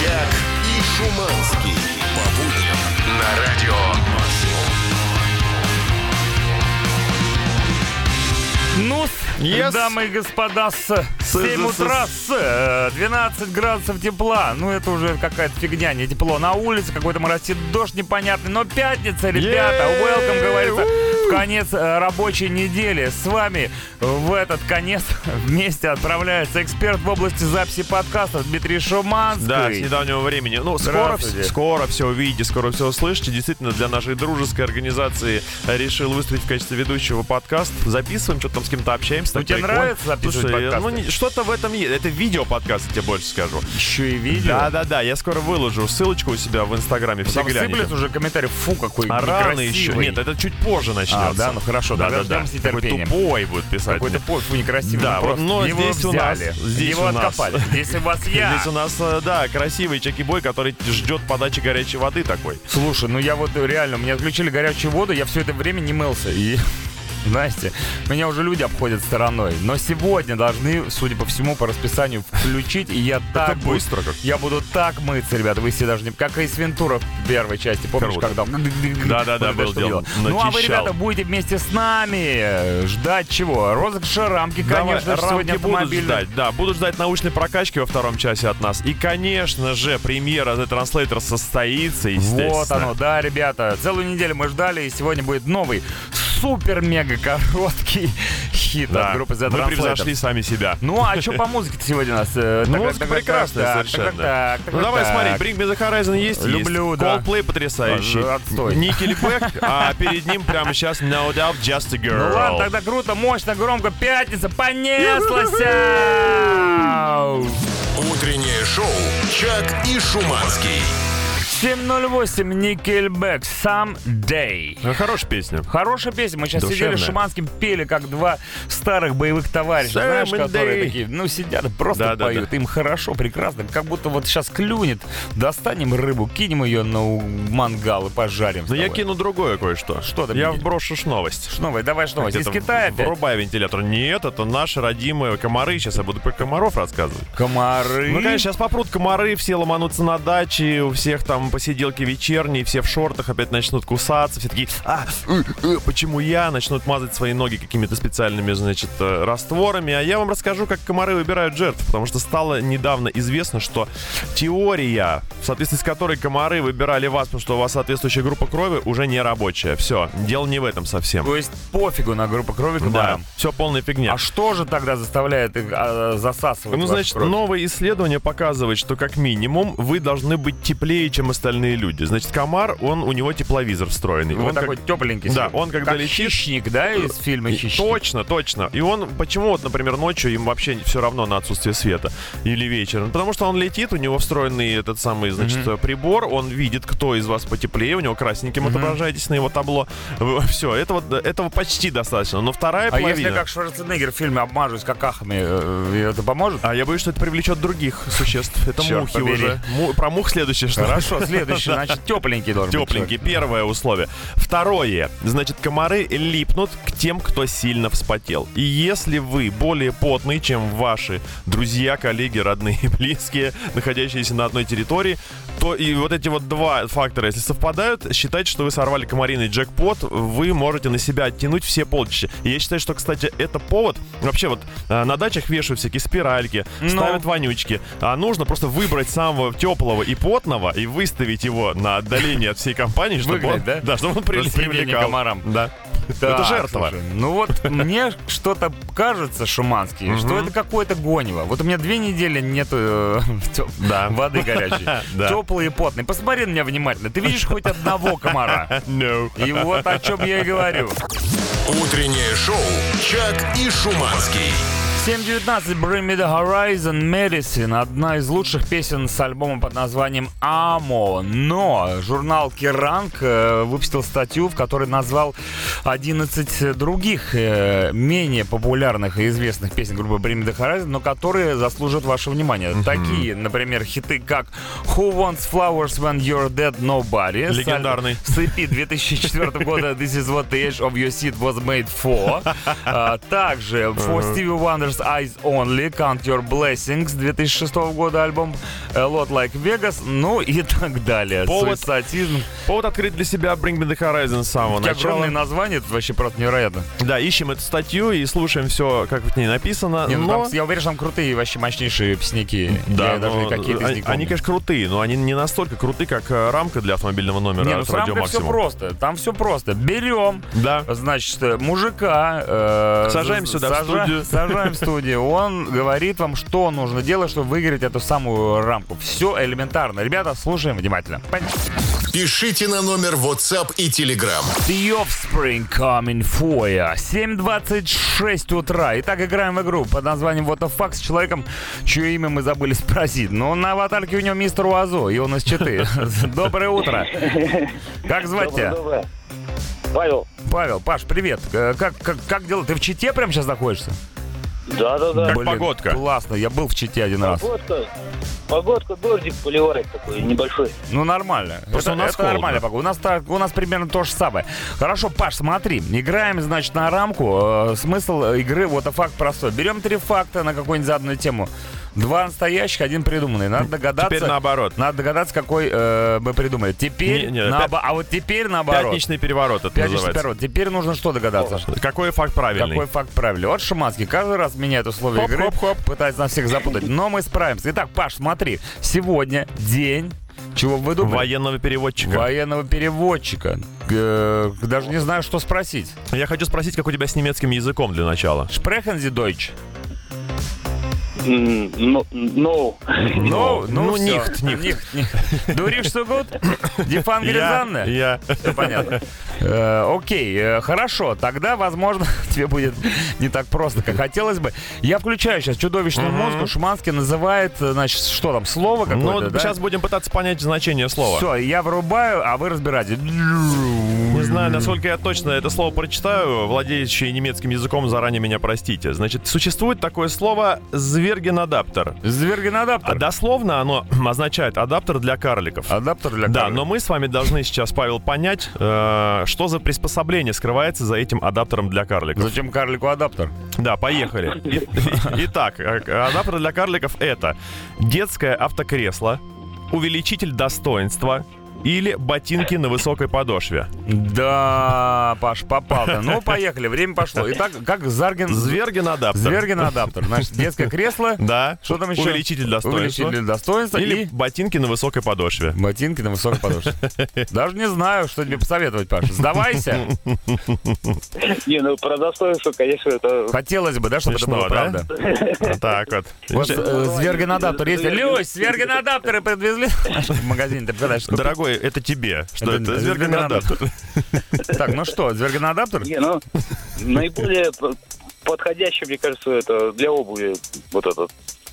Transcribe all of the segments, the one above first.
Собчак и Шуманский. По будням на радио Ну, Yes. дамы и господа, с 7 с- утра с э, 12 градусов тепла. Ну, это уже какая-то фигня, не тепло. На улице какой-то моросит дождь непонятный. Но пятница, ребята, welcome, говорится, в конец э, рабочей недели. С вами в этот конец вместе отправляется эксперт в области записи подкастов Дмитрий Шуманский. Да, с недавнего времени. Ну, скоро, скоро все увидите, скоро все услышите. Действительно, для нашей дружеской организации решил выступить в качестве ведущего подкаст. Записываем, что-то там с кем-то общаемся. Ну, тебе нравится записывать Слушай, подкасты? ну, что-то в этом есть. Это видео-подкаст, я тебе больше скажу. Еще и видео. Да-да-да, я скоро выложу ссылочку у себя в Инстаграме. Все Там сыплет уже комментарий. Фу, какой А рано еще. Нет, это чуть позже начнется. А, да, ну хорошо, да, да, да. нетерпением. тупой будет писать. Какой-то мне. пофиг некрасивый. Да, ну, просто но его здесь у нас- взяли, здесь его у нас. откопали. Здесь у вас я. Здесь у нас, э, да, красивый чеки-бой, который ждет подачи горячей воды такой. Слушай, ну я вот реально, мне отключили горячую воду, я все это время не мылся. И, знаете, меня уже люди обходят стороной. Но сегодня должны, судя по всему, по расписанию включить, и я так... буду- быстро как. Я буду так мыться, ребята, вы все даже не... Как Эйс Вентура в первой части, помнишь, Круто. когда... Да-да-да, это был дело. Ну, а вы, ребята, будете вместе с нами ждать чего? Розыгрыша рамки, конечно, Давай, сегодня рамки будут ждать. Да, будут ждать научной прокачки во втором часе от нас. И, конечно же, премьера The Translator состоится, естественно. Вот оно, да, ребята. Целую неделю мы ждали, и сегодня будет новый супер-мега короткий хит Да, от группы The мы превзошли сами себя. Ну, а что по музыке сегодня у нас? Э, Ну, музыка прекрасная совершенно. Ну давай смотри, Bring Me The Horizon есть? Люблю, да. Coldplay потрясающий. А, отстой. Nickelback, а перед ним прямо сейчас No Doubt Just a Girl. Ну ладно, тогда круто, мощно, громко, пятница, понеслась! Утреннее шоу «Чак и Шуманский». 7.08, Nickelback, Someday. Ну, Хорошая песня. Хорошая песня. Мы сейчас сидели Душевная. с Шуманским, пели как два старых боевых товарища, знаешь, Someday. которые такие, ну, сидят просто Да, да, поют. Им хорошо, прекрасно. Как будто вот сейчас клюнет. Достанем рыбу, кинем ее на мангал и пожарим. Но я тобой. кину другое кое-что. Что ты Я вброшу новость. Новость, давай новость. Из Китая опять? Врубай вентилятор. Нет, это наши родимые комары. Сейчас я буду про комаров рассказывать. Комары. Ну, конечно, сейчас попрут комары, все ломанутся на даче, у всех там посиделки вечерние, все в шортах опять начнут кусаться, все такие, а, э, э, почему я? Начнут мазать свои ноги какими-то специальными, значит, э, растворами. А я вам расскажу, как комары выбирают жертв, потому что стало недавно известно, что теория, в соответствии с которой комары выбирали вас, потому что у вас соответствующая группа крови, уже не рабочая. Все, дело не в этом совсем. То есть пофигу на группу крови Да, комарам. все полная фигня. А что же тогда заставляет их а, засасывать Ну, значит, кровь? новое исследование показывает, что как минимум вы должны быть теплее, чем остальные люди. Значит, комар, он у него тепловизор встроенный. Вот он такой как- тепленький. Да, он когда как летит- хищник, да, из фильма «Хищник». Точно, точно. И он, почему вот, например, ночью им вообще все равно на отсутствие света или вечером? Потому что он летит, у него встроенный этот самый, значит, прибор, он видит, кто из вас потеплее, у него красненьким отображаетесь на его табло. Все, этого, этого почти достаточно. Но вторая А половина... если как Шварценеггер в фильме обмажусь какахами, э, это поможет? А я боюсь, что это привлечет других существ. Это Чёрт мухи побери. уже. Му- Про мух следующее, что Хорошо, следующий, значит, тепленький должен быть Тепленький, первое условие. Второе, значит, комары липнут к тем, кто сильно вспотел. И если вы более потный, чем ваши друзья, коллеги, родные близкие, находящиеся на одной территории, то и вот эти вот два фактора, если совпадают, считайте, что вы сорвали комариный джекпот, вы можете на себя оттянуть все полчища. И я считаю, что, кстати, это повод. Вообще вот э, на дачах вешают всякие спиральки, Ну. ставят вонючки. А нужно просто выбрать самого теплого и потного и выставить его на отдаление от всей компании, чтобы Выгнать, он, да? да, чтобы он при- привлекал. комарам. Да. Так, это жертва. слушай, ну вот мне что-то кажется, Шуманский, что это какое-то гонево. Вот у меня две недели нету э, Да. воды горячей. Да. Теплый и потный. Посмотри на меня внимательно. Ты видишь хоть одного комара? No. И вот о чем я и говорю. Утреннее шоу «Чак и Шуманский». 7.19 Bring Me The Horizon Medicine Одна из лучших песен с альбома под названием Амо Но журнал Керранг э, выпустил статью, в которой назвал 11 других э, менее популярных и известных песен группы Bring Me The Horizon Но которые заслужат ваше внимание. Такие, например, хиты как Who Wants Flowers When You're Dead? Nobody Легендарный. с EP 2004 года This Is What the Edge of Your Seat Was Made For. А, Также For Stevie Wonder Father's Eyes Only, Count Your Blessings 2006 года альбом, A Lot Like Vegas, ну и так далее. Повод- Суицидизм. Повод открыть для себя Bring Me The Horizon с самого Такие начала. огромные названия, это вообще просто невероятно. Да, ищем эту статью и слушаем все, как в ней написано. Не, ну но... там, я уверен, что там крутые, вообще мощнейшие песняки. Да, я даже но какие-то они, они, конечно, крутые, но они не настолько крутые, как э, рамка для автомобильного номера Не, ну с рамкой все просто. Там все просто. Берем, Да. значит, э, мужика... э, Сажаем сюда, в студию. Сажаем в студию. Он говорит вам, что нужно делать, чтобы выиграть эту самую рамку. Все элементарно. Ребята, слушаем внимательно. Пишите на номер WhatsApp и Telegram. The Offspring coming for ya. 7.26 утра. Итак, играем в игру под названием What the Fuck с человеком, чье имя мы забыли спросить. Но на аватарке у него мистер Уазо, и он из Читы. Доброе утро. Как звать тебя? Павел. Павел, Паш, привет. Э, Как, как, как дела? Ты в Чите прямо сейчас находишься? Да, да, да. Как погодка? Классно, я был в Чите один раз. Погодка. Погодка, дождик поливает такой небольшой. Ну, нормально. Просто это, у нас это нормально погода. У нас, так, у нас примерно то же самое. Хорошо, Паш, смотри. Играем, значит, на рамку. Э, смысл игры, вот а факт простой. Берем три факта на какую-нибудь заданную тему. Два настоящих, один придуманный. Надо догадаться. Теперь наоборот. Надо догадаться, какой э, мы придумали. Теперь, Не, не, наобо- пят- а вот теперь наоборот. Пятничный переворот это Пятничный называется. период. Теперь нужно что догадаться? Какой факт правильный? Какой факт правильный? Вот Шиманский каждый раз меняет условия Хоп, игры, хоп, хоп. пытается нас всех запутать. Но мы справимся. Итак, Паш, смотри. Сегодня день... Чего вы думали? Военного переводчика. Военного переводчика. Э, Даже не знаю, что спросить. Я хочу спросить, как у тебя с немецким языком для начала. Sie Deutsch? М, Ну, ну. Ну, ну. Nicht, nicht. Du riechst so gut? Die Fan Я. Все понятно. Э, окей, э, хорошо. Тогда, возможно, тебе будет не так просто, как хотелось бы. Я включаю сейчас чудовищную музыку. Шуманский называет, значит, что там, слово какое-то, Ну, сейчас будем пытаться понять значение слова. Все, я врубаю, а вы разбирайте. Не знаю, насколько я точно это слово прочитаю, владеющие немецким языком заранее меня простите. Значит, существует такое слово «звергенадаптер». Звергенадаптер. А дословно оно означает адаптер для карликов. Адаптер для Да, карлика. но мы с вами должны сейчас, Павел, понять, э, что за приспособление скрывается за этим адаптером для карликов. Зачем карлику адаптер? Да, поехали. Итак, э, адаптер для карликов это детское автокресло, увеличитель достоинства или ботинки на высокой подошве. Да, Паш, попал ты. Ну, поехали, время пошло. Итак, как Зарген... Зверген адаптер. Зверген адаптер. Значит, детское кресло, Да. Что там еще? Увеличитель достоинства. увеличитель достоинства Или и ботинки на высокой подошве. ботинки на высокой подошве. Даже не знаю, что тебе посоветовать, Паша. Сдавайся. Не, ну про достоинство, конечно, это... Хотелось бы, да, чтобы это было да? правда. Так вот. Вот э, Зверген адаптер есть. Люсь, Зверген адаптеры подвезли в магазин. Ты представляешь, сколько- Дорогой, это тебе. Что Это- это? адаптер. Так, ну что, Зверген адаптер? Не, ну, наиболее подходящий, мне кажется, это для обуви вот этот.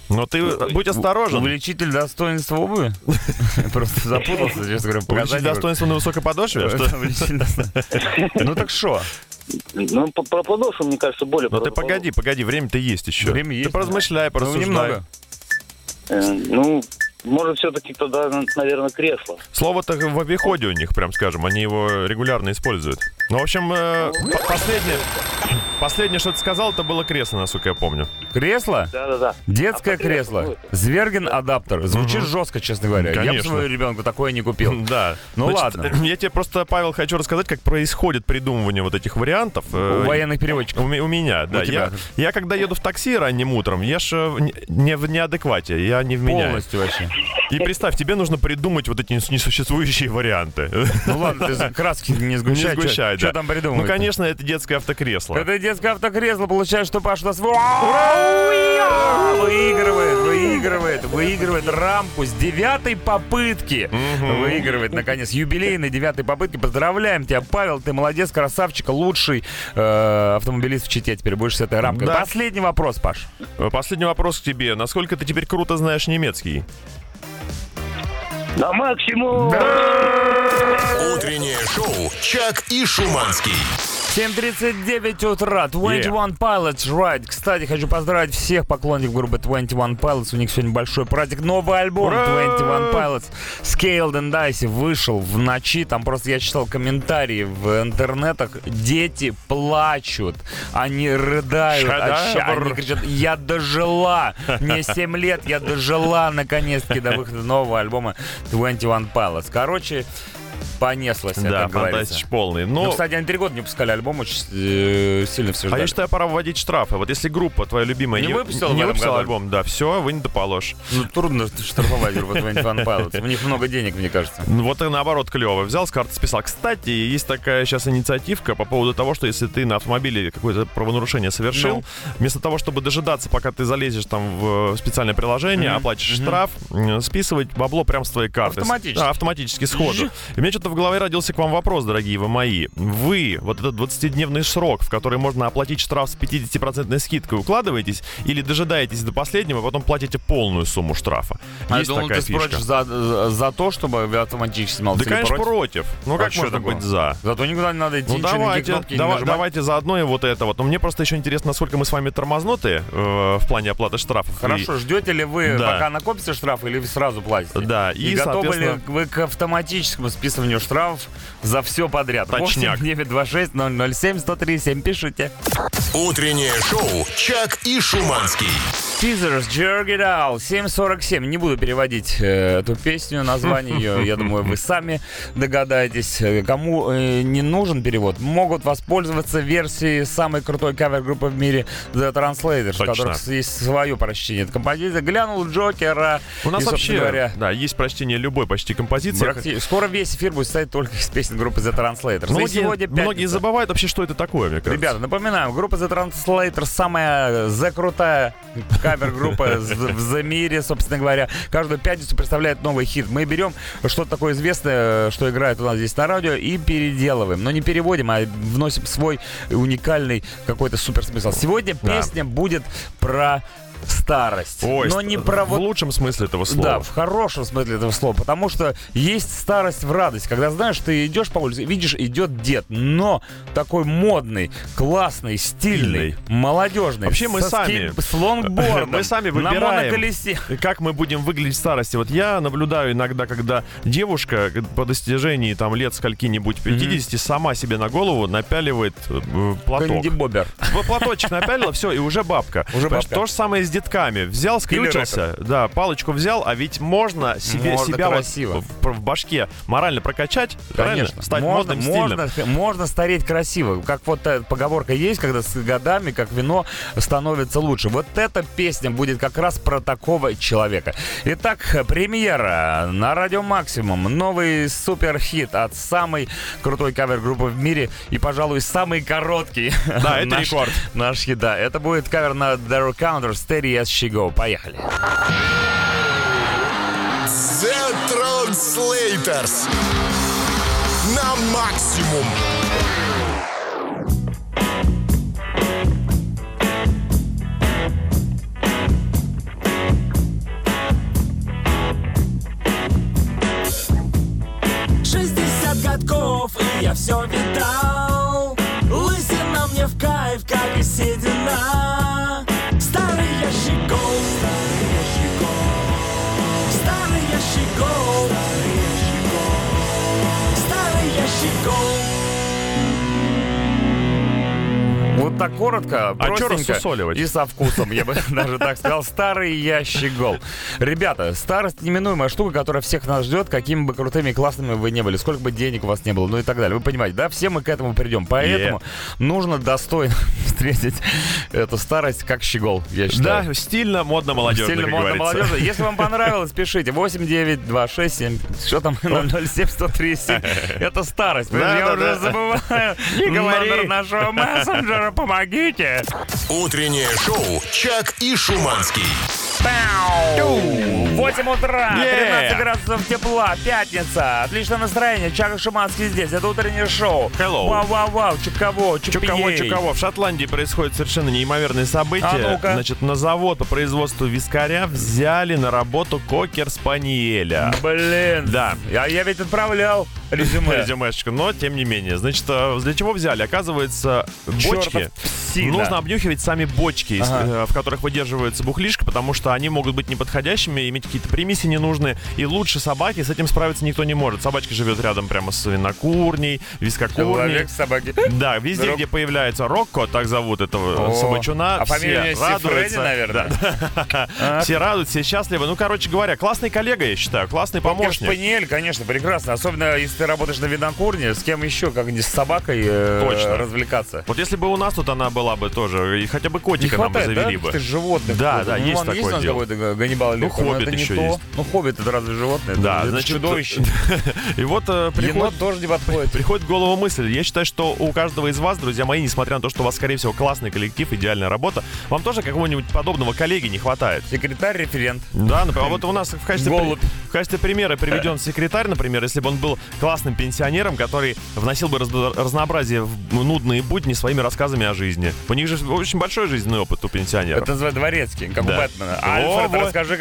Но ты будь осторожен. Увеличитель достоинства обуви? Просто запутался, честно говоря. Увеличитель показать. достоинства на высокой подошве? Ну так что? Ну, по- про подошву, мне кажется, более... Ну ты погоди, погоди, время-то есть еще. Время есть, Ты поразмышляй, Ну, порассуждай. немного. Ну, может, все-таки тогда, наверное, кресло. Слово-то в обиходе у них, прям скажем, они его регулярно используют. Ну, в общем, э, по- последнее, последнее, что ты сказал, это было кресло, насколько я помню. Кресло? Да-да-да. Детское А кресло. будет? Зверген адаптер. Звучит жестко, честно говоря. Я бы Конечно. своему ребенку такое не купил. Да. Ну Значит, ладно. Я тебе просто, Павел, хочу рассказать, как происходит придумывание вот этих вариантов. э, У военных переводчиков. У, у меня, да. тебя. Я, я когда еду в такси ранним утром, я ж э, в не- в неадеквате, я не вменяю. Полностью вообще. И представь, тебе нужно придумать вот эти нес- несуществующие варианты. Ну ладно, ты краски не сгущай. Не сгущай, Что там придумывать? Ну, конечно, это детское автокресло. Это детское автокресло, получается, что Паша у нас выигрывает, выигрывает, выигрывает рамку с девятой попытки. Выигрывает, наконец, юбилейной девятой попытки. Поздравляем тебя, Павел, ты молодец, красавчик, лучший э, автомобилист в Чите теперь будешь с этой рамкой. Последний вопрос, Паш. Э, Последний вопрос к тебе. Насколько ты теперь круто знаешь немецкий? На максимум! Утреннее шоу «Чак и Шуманский». 7.39 утра, 21 Pilots Ride. Кстати, хочу поздравить всех поклонников группы 21 Pilots. У них сегодня большой праздник. Новый альбом Ура! 21 Pilots Scaled and Dice вышел в ночи. Там просто я читал комментарии в интернетах. Дети плачут. Они рыдают. от ща- Шедевр. Они кричат, я дожила. Мне 7 лет, я дожила наконец-таки до выхода нового альбома 21 Pilots. Короче, понеслось, Да, как говорится. фантастич полный. Ну, Но, кстати, они три года не выпускали альбом, очень э, сильно все а ждали. я считаю, пора вводить штрафы. Вот если группа твоя любимая Не выпустила в не выпустила альбом, да, все, вы не доположь. Ну, трудно штрафовать группу 21 Pilots. У них много денег, мне кажется. Ну, Вот и наоборот клево. Взял с карты, списал. Кстати, есть такая сейчас инициативка по поводу того, что если ты на автомобиле какое-то правонарушение совершил, Ну. вместо того, чтобы дожидаться, пока ты залезешь там в специальное приложение, Мгм. оплатишь Мгм. штраф, списывать бабло прямо с твоей карты. Автоматически. Да, автоматически сходу. И меня что-то в голове родился к вам вопрос, дорогие вы мои. Вы вот этот 20-дневный срок, в который можно оплатить штраф с 50% скидкой, укладываетесь или дожидаетесь до последнего, а потом платите полную сумму штрафа? А я Есть думал, такая ты фишка. спросишь за, за то, чтобы автоматически снимался. Да, конечно, против? против. Ну, А как чё можно такое? быть за? Зато никуда не надо идти, Ну ничего, никакие давайте, кнопки не дава- нажимать. давайте заодно и вот это вот. Но мне просто еще интересно, насколько мы с вами тормознуты э, в плане оплаты штрафов. Хорошо, ждете ли вы, Да. пока накопится штраф, или вы сразу платите? И, да, и, И, готовы ли соответственно, вы к автоматическому списыванию штрафов за все подряд? Точняк. 926 007 137 пишите. Утреннее шоу «Чак и Шуманский». Teasers, Jerk It Out, 7.47. Не буду переводить э, эту песню, название ее. Я думаю, вы сами догадаетесь. Э, Кому э, не нужен перевод, могут воспользоваться версией самой крутой кавер-группы в мире The Translators, у Точно. которых есть свое прочтение этой композиции. Глянул Джокера. у нас и, вообще, говоря, да, есть прочтение любой почти композиции. практи- Скоро весь эфир будет состоять только из песен группы The Translators. Многие, сегодня многие забывают вообще, что это такое, мне кажется. Ребята, напоминаем, группа The Translators самая The крутая кавер-группа в мире, собственно говоря. Каждую пятницу представляет новый хит. Мы берем что-то такое известное, что играет у нас здесь на радио, и переделываем. Но не переводим, а вносим свой уникальный какой-то супер смысл. Сегодня песня будет про старость. Ой, но не про в вот лучшем смысле этого слова. да, в хорошем смысле этого слова. Потому что есть старость в радость. Когда знаешь, ты идешь по улице, видишь, идет дед, но такой модный, классный, стильный, Стильный. молодежный. Вообще мы сами- С лонгбордом. Мы сами На выбираем. моноколесе. И Как мы будем выглядеть в старости? Вот я наблюдаю иногда, когда девушка по достижении там лет скольки-нибудь 50 сама себе на голову напяливает э, платок. Кэнди Бобер. Платочек напялила, все, и уже бабка. Уже бабка. То же самое с детками. Взял, скрючился, да, палочку взял, а ведь можно себе, Можно себя вот красиво. в, в башке морально прокачать, правильно? Конечно. Стать можно, модным, стильным. можно, можно стареть красиво. Как вот поговорка есть, когда с годами, как вино, становится лучше. Вот эта песня будет как раз про такого человека. Итак, премьера на Радио Максимум. Новый супер-хит от самой крутой кавер-группы в мире и, пожалуй, самый короткий. Да, это наш- рекорд. Наш хит, да. Это будет кавер на The Counter Steady She Go. Поехали. The Translators. На максимум. Шестьдесят годков, и я все видал Лысина мне в кайф, как и седина Старый Вот так коротко, А простенько рассусоливать? и со вкусом, я бы даже так сказал. Старый ящик гол. Ребята, старость неминуемая штука, которая всех нас ждет, какими бы крутыми и классными вы не были, сколько бы денег у вас не было, ну и так далее. Вы понимаете, да? Все мы к этому придем. Поэтому нужно достойно встретить эту старость как щегол, я считаю. Да, стильно, модно, молодежно, Стильно, модно, говорится. молодежно. Если вам понравилось, пишите 8926 что там 007 137. Это старость. Да, я да, уже да. забываю Не говори. номер нашего мессенджера. Помогите! Утреннее шоу «Чак и Шуманский». 8 утра, Yeah. 13 градусов тепла, пятница. Отличное настроение, Чак и Шуманский здесь. Это утреннее шоу. Hello. Вау-вау-вау, чуково, Чуково, Чуково. В Шотландии происходит совершенно неимоверные события. А ну-ка. Значит, на завод по производству вискаря взяли на работу кокер-спаниеля. Блин. Да. А я ведь отправлял резюме. Резюмешечка, но тем не менее. Значит, э, для чего взяли? Оказывается, бочки. Нужно обнюхивать сами бочки, Ага. э, в которых выдерживается бухлишка, потому что они могут быть неподходящими, иметь какие-то примеси ненужные. И лучше собаки с этим справиться никто не может. Собачка живет рядом прямо с винокурней, вискокурней. Человек собаки. Да, везде, где появляется Рокко, так зовут этого О, собачуна, а у все радуются. наверное? Да. Все радуются, все счастливы. Ну, короче говоря, классный коллега, я считаю, классный помощник. Спаниель, конечно, прекрасно. Особенно, если ты работаешь на винокурне, с кем еще, как не с собакой э, Точно. развлекаться. Вот если бы у нас тут она была бы тоже, и хотя бы котика нам бы завели да, бы. животных? Да, да, ну, есть такое есть у нас дело. какой-то Ганнибал Ну, хоббит не еще то. есть. Ну, хоббит это разве животное? Да, это значит, чудовище. И вот э, приходит, Енот тоже не подходит. приходит в голову мысль. Я считаю, что у каждого из вас, друзья мои, несмотря на то, что у вас, скорее всего, классный коллектив, идеальная работа, вам тоже какого-нибудь подобного коллеги не хватает. Секретарь, референт. Да, например, а вот у нас в качестве, Голубь. в качестве примера приведен секретарь, например, если бы он был классным пенсионером, который вносил бы раз- разнообразие в нудные будни своими рассказами о жизни. У них же очень большой жизненный опыт у пенсионеров. Это называется дворецкий, как Да. у Бэтмена. Альфред, расскажи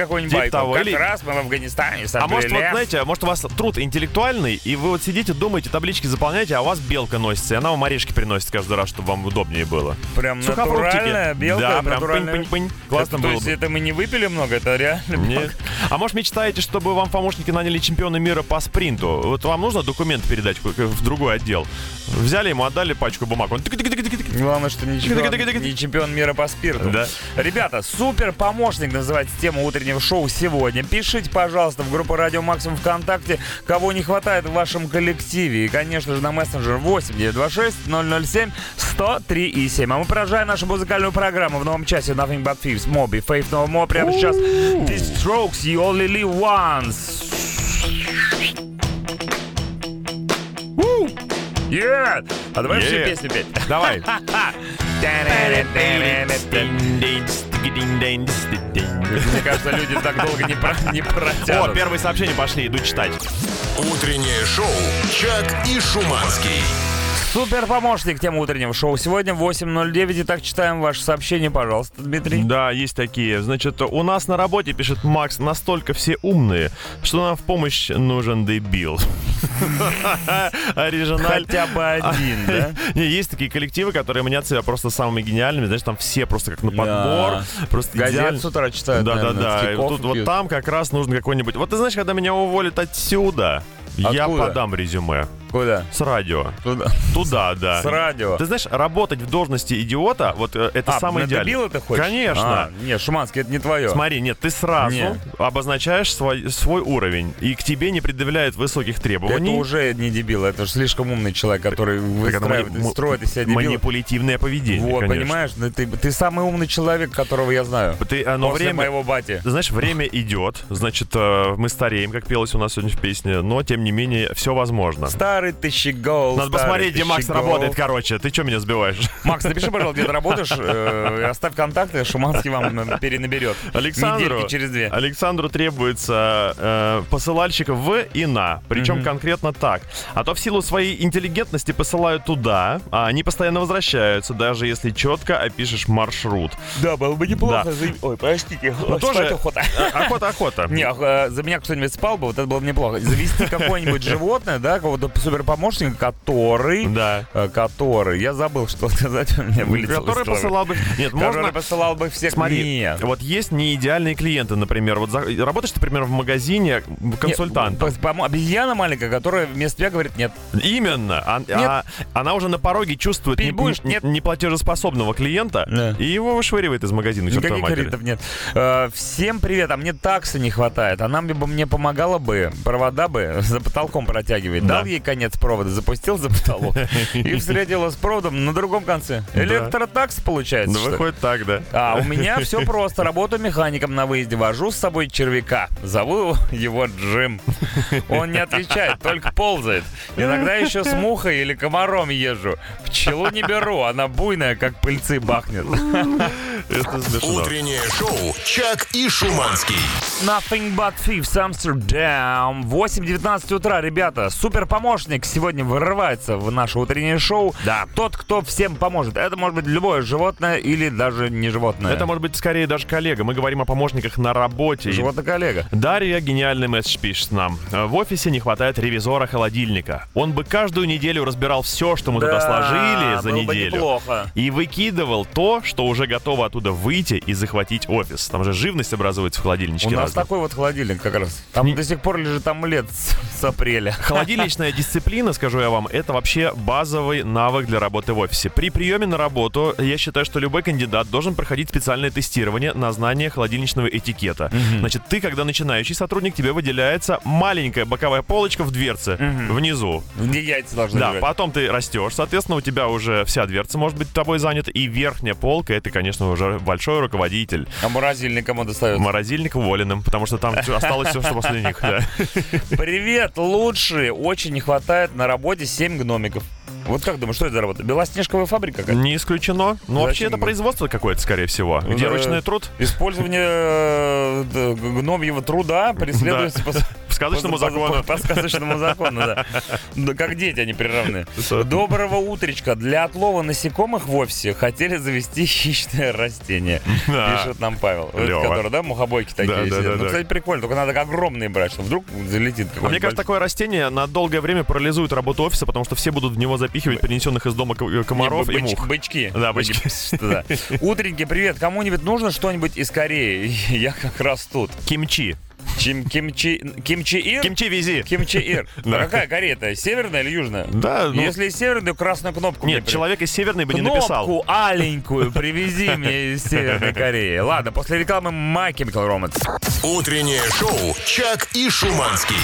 того. Как Или- раз мы в Афганистане А может, вот, собрали. знаете, может, у вас труд интеллектуальный, и вы вот сидите, думаете, таблички заполняете, а у вас белка носится, и она вам орешки приносит каждый раз, чтобы вам удобнее было. Прям натуральная белка, Да, прям пынь-пынь-пынь. Классно было То есть это мы не выпили много, это реально Нет. А может мечтаете, чтобы вам помощники наняли чемпиона мира по спринту? Вот вам нужно документ передать в другой отдел? Взяли ему, отдали пачку бумаг. Он тык-тык-тык-тык-тык. Главное, что не чемпион, не чемпион мира по спирту. Да. Ребята, супер помощник называется тема утреннего шоу сегодня. Пишите, пожалуйста, в группу Радио Максимум ВКонтакте, кого не хватает в вашем коллективе. И, конечно же, на мессенджер 8926 007 103 и 7. А мы продолжаем нашу музыкальную программу в новом часе Nothing But Thieves, Моби, Faith No More. Прямо сейчас The Strokes, You Only Live Once. Yeah! А давай всю Yeah. песню петь. Давай. Мне кажется, люди так долго не, про, не О, протянут. первые сообщения пошли, иду читать. Утреннее шоу «Чак и Шуманский». Супер помощник тема утреннего шоу. Сегодня 8.09. Итак, читаем ваше сообщение, пожалуйста, Дмитрий. Да, есть такие. Значит, у нас на работе, пишет Макс, настолько все умные, что нам в помощь нужен дебил. Оригиналь. Хотя бы один, да? Не, есть такие коллективы, которые мнят себя просто самыми гениальными. Знаешь, там все просто как на подбор. Просто Газет с утра читают, Да, да, наверное, да. И стихов тут вот там как раз нужно какой-нибудь. Вот ты знаешь, когда меня уволят отсюда, я подам резюме. Куда? С радио. Туда. Туда, да. С радио. Ты знаешь, работать в должности идиота, вот э, это а, самое идеальное. дебила ты хочешь? Конечно. А, нет, Шуманский, это не твое. Смотри, нет, ты сразу Не. обозначаешь свой, свой уровень, и к тебе не предъявляют высоких это требований. уже не дебил, это же слишком умный человек, который это выстраивает, мани- строит из себя дебила. манипулятивное поведение, Вот, конечно. понимаешь, ну, ты, ты самый умный человек, которого я знаю. Ты, а, но После время, моего бати. Знаешь, время идет, значит, э, мы стареем, как пелось у нас сегодня в песне, но, тем не менее, все возможно. Старый ты щегол. Надо старый посмотреть, где Макс работает, короче. Ты что меня сбиваешь? Макс, напиши, пожалуйста, где ты работаешь, э, оставь контакты, Шуманский вам э, перенаберет. Александру, через две. Александру требуется э, посылальщик в и на. Причем конкретно так. А то в силу своей интеллигентности посылают туда, а они постоянно возвращаются, даже если четко опишешь маршрут. Да, было бы неплохо. Ой, простите, Ну, тоже- охота. А- Охота, охота. Не, а, за меня кто-нибудь спал бы, вот это было бы неплохо. Завести какое-нибудь животное, да, какого-то суперпомощника, который... Да. э, Который... Я забыл, что сказать, у меня вылетело Который посылал бы... Нет, Который можно... посылал бы всех Смотри, Нет. вот есть неидеальные клиенты, например. Вот за- работаешь, например, в магазине консультантом. Нет, по- обезьяна маленькая, которая вместо тебя говорит нет. Именно. А- а- она уже на пороге чувствует не- будешь? не- Нет. неплатежеспособного клиента Да. и его вышвыривает из магазина. Никаких кредитов нет. Э, всем привет, а мне таксы не хватает. Она бы мне помогала бы, провода бы за потолком протягивает. Да. Дал ей, конечно, конец провода запустил за потолок и встретила с проводом на другом конце. Электротакс получается. Ну, выходит так, да. А у меня все просто. Работаю механиком на выезде. Вожу с собой червяка. Зову его Джим. Он не отвечает, только ползает. Иногда еще с мухой или комаром езжу. Пчелу не беру, она буйная, как пыльцы бахнет. Это смешно. Утреннее шоу «Чак и Шуманский». Nothing but thieves Amsterdam. 8.19 утра, ребята. Супер помощник сегодня вырывается в наше утреннее шоу. Да. Тот, кто всем поможет. Это может быть любое животное или даже не животное. Это может быть скорее даже коллега. Мы говорим о помощниках на работе. И животное-коллега. Дарья гениальный месседж пишет нам. В офисе не хватает ревизора холодильника. Он бы каждую неделю разбирал все, что мы туда сложили за было бы неделю. неплохо. И выкидывал то, что уже готово оттуда выйти и захватить офис. Там же живность образуется в холодильничке. У нас такой вот холодильник как раз. Там Не- до сих пор лежит амулет с, с апреля. Холодильничная дисциплина, скажу я вам, это вообще базовый навык для работы в офисе. При приеме на работу я считаю, что любой кандидат должен проходить специальное тестирование на знание холодильничного этикета. Значит, ты, когда начинающий сотрудник, тебе выделяется маленькая боковая полочка в дверце внизу. Где яйца должны Да, лежать. потом ты растешь, соответственно, у тебя уже вся дверца может быть тобой занята, и верхняя полка, это, конечно, уже большой руководитель. А морозильник кому достается? Морозильник уволенным, потому что там осталось все, что после них. Привет, лучшие. Очень не хватает на работе 7 гномиков. Вот как думаешь, что это за работа? Белоснежковая фабрика какая-то? Не исключено. Ну, вообще, это производство какое-то, скорее всего. Где Да. ручной труд? Использование э, гномьего труда преследуется сказочному закону. По, сказочному закону, да. Как дети они приравны. Доброго утречка. Для отлова насекомых в офисе хотели завести хищное растение. Пишет нам Павел. Который, да, мухобойки такие сидят. Ну, кстати, прикольно. Только надо огромные брать, чтобы вдруг залетит А Мне кажется, такое растение на долгое время парализует работу офиса, потому что все будут в него запихивать принесенных из дома ко- комаров и мух. Бычки. Да, бычки. Утренники, привет. Кому-нибудь нужно что-нибудь из Кореи? Я как раз тут. Кимчи. Чим, кимчи, кимчи-ир? Кимчи вези. Кимчи-ир. Да. А какая Корея-то? Северная или южная? Да, ну, Если северная, то красную кнопку Нет, человек из Северной бы не написал. Кнопку аленькую привези мне из Северной Кореи. Ладно, после рекламы My Chemical Romance. Утреннее шоу «Чак и Шуманский».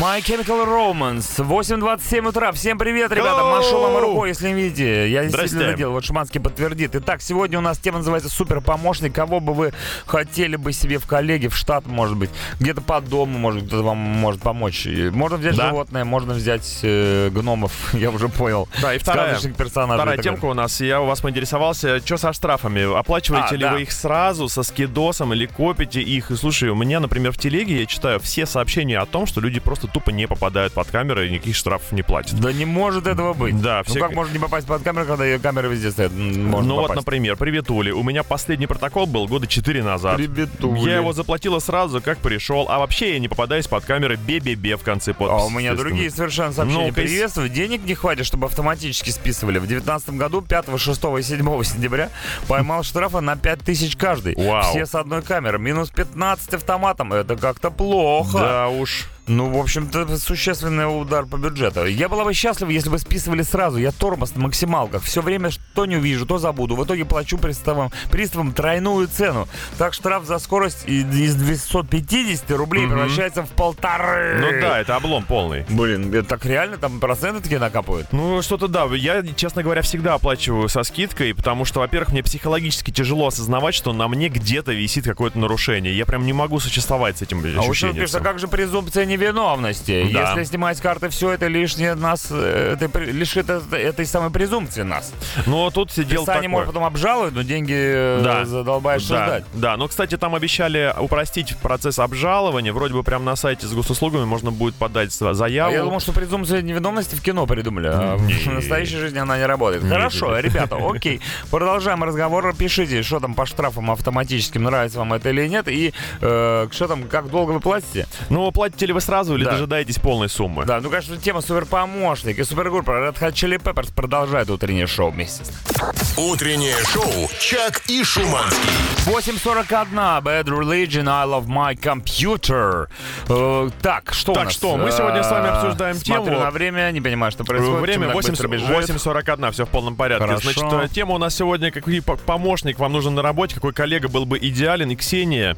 My Chemical Romance. 8.27 утра. Всем привет, ребята. Машу вам рукой, если не видите. Я действительно делал. Вот Шуманский подтвердит. Итак, сегодня у нас тема называется «Супер помощник». Кого бы вы хотели бы себе в коллеге, в штат, может быть, где-то по дому, может, кто-то вам может помочь. Можно взять Да. животное, можно взять э, гномов, я уже понял. Да, и вторая, персонажей. вторая темка у нас. Я у вас поинтересовался, что со штрафами? Оплачиваете А, ли да. вы их сразу со скидосом или копите их? И слушай, у меня, например, в телеге я читаю все сообщения о том, что люди просто тупо не попадают под камеры и никаких штрафов не платят. Да не может этого быть. Да, Ну все- как можно не попасть под камеру, когда ее камеры везде стоят? Можно ну вот, попасть. например, привет, Ули. У меня последний протокол был года 4 назад. Приветули. Я его заплатила сразу, как пришел. А вообще я не попадаюсь под камеры бе-бе-бе в конце подписи. А у меня другие совершенно сообщения. Ну-ка, Приветствую. Денег не хватит, чтобы автоматически списывали. В 2019 году 5, 6 и 7 сентября поймал штрафа на 5000 каждый. Вау. Все с одной камеры. Минус 15 автоматом. Это как-то плохо. Да уж. Ну, в общем-то, существенный удар по бюджету. Я была бы счастлива, если бы списывали сразу. Я тормоз на максималках. Все время что не увижу, то забуду. В итоге плачу приставам, приставам тройную цену. Так штраф за скорость из 250 рублей Мгм. превращается в полторы. Ну да, это облом полный. Блин, это так реально? Там проценты такие накапывают? Ну, что-то да. Я, честно говоря, всегда оплачиваю со скидкой, потому что, во-первых, мне психологически тяжело осознавать, что на мне где-то висит какое-то нарушение. Я прям не могу существовать с этим А вот ощущением. пишет, а как же презумпция невиновности? Да. Если снимать с карты все это лишнее нас, это лишит это- этой самой презумпции нас. Но тут дело Писание такое. может потом обжаловать, но деньги э, Да. задолбаешь Да, ждать. да, но, кстати, там обещали упростить процесс обжалования. Вроде бы прям на сайте с госуслугами можно будет подать за- А заяву. я думал, что презумпция невиновности в кино придумали, а в настоящей жизни она не работает. Хорошо, ребята, окей. Продолжаем разговор. Пишите, что там по штрафам автоматическим, нравится вам это или нет, и э, что там, как долго вы платите. Ну, платите ли вы сразу или Да. дожидаетесь полной суммы? Да, ну, конечно, тема суперпомощник и супергруппа Red Hot Chili Peppers продолжает утреннее шоу вместе с нами. Утреннее шоу «Чак и Шуманский». 8.41, Bad Religion, I Love My Computer. Э, так, что у Так нас? что, мы сегодня с вами Э, обсуждаем смотрю тему. на время, не понимаю, что происходит. Время Чемодан 8, быстро бежит. 8.41, все в полном порядке. Хорошо. Значит, э, тема у нас сегодня, какой по- помощник вам нужен на работе, какой коллега был бы идеален. И Ксения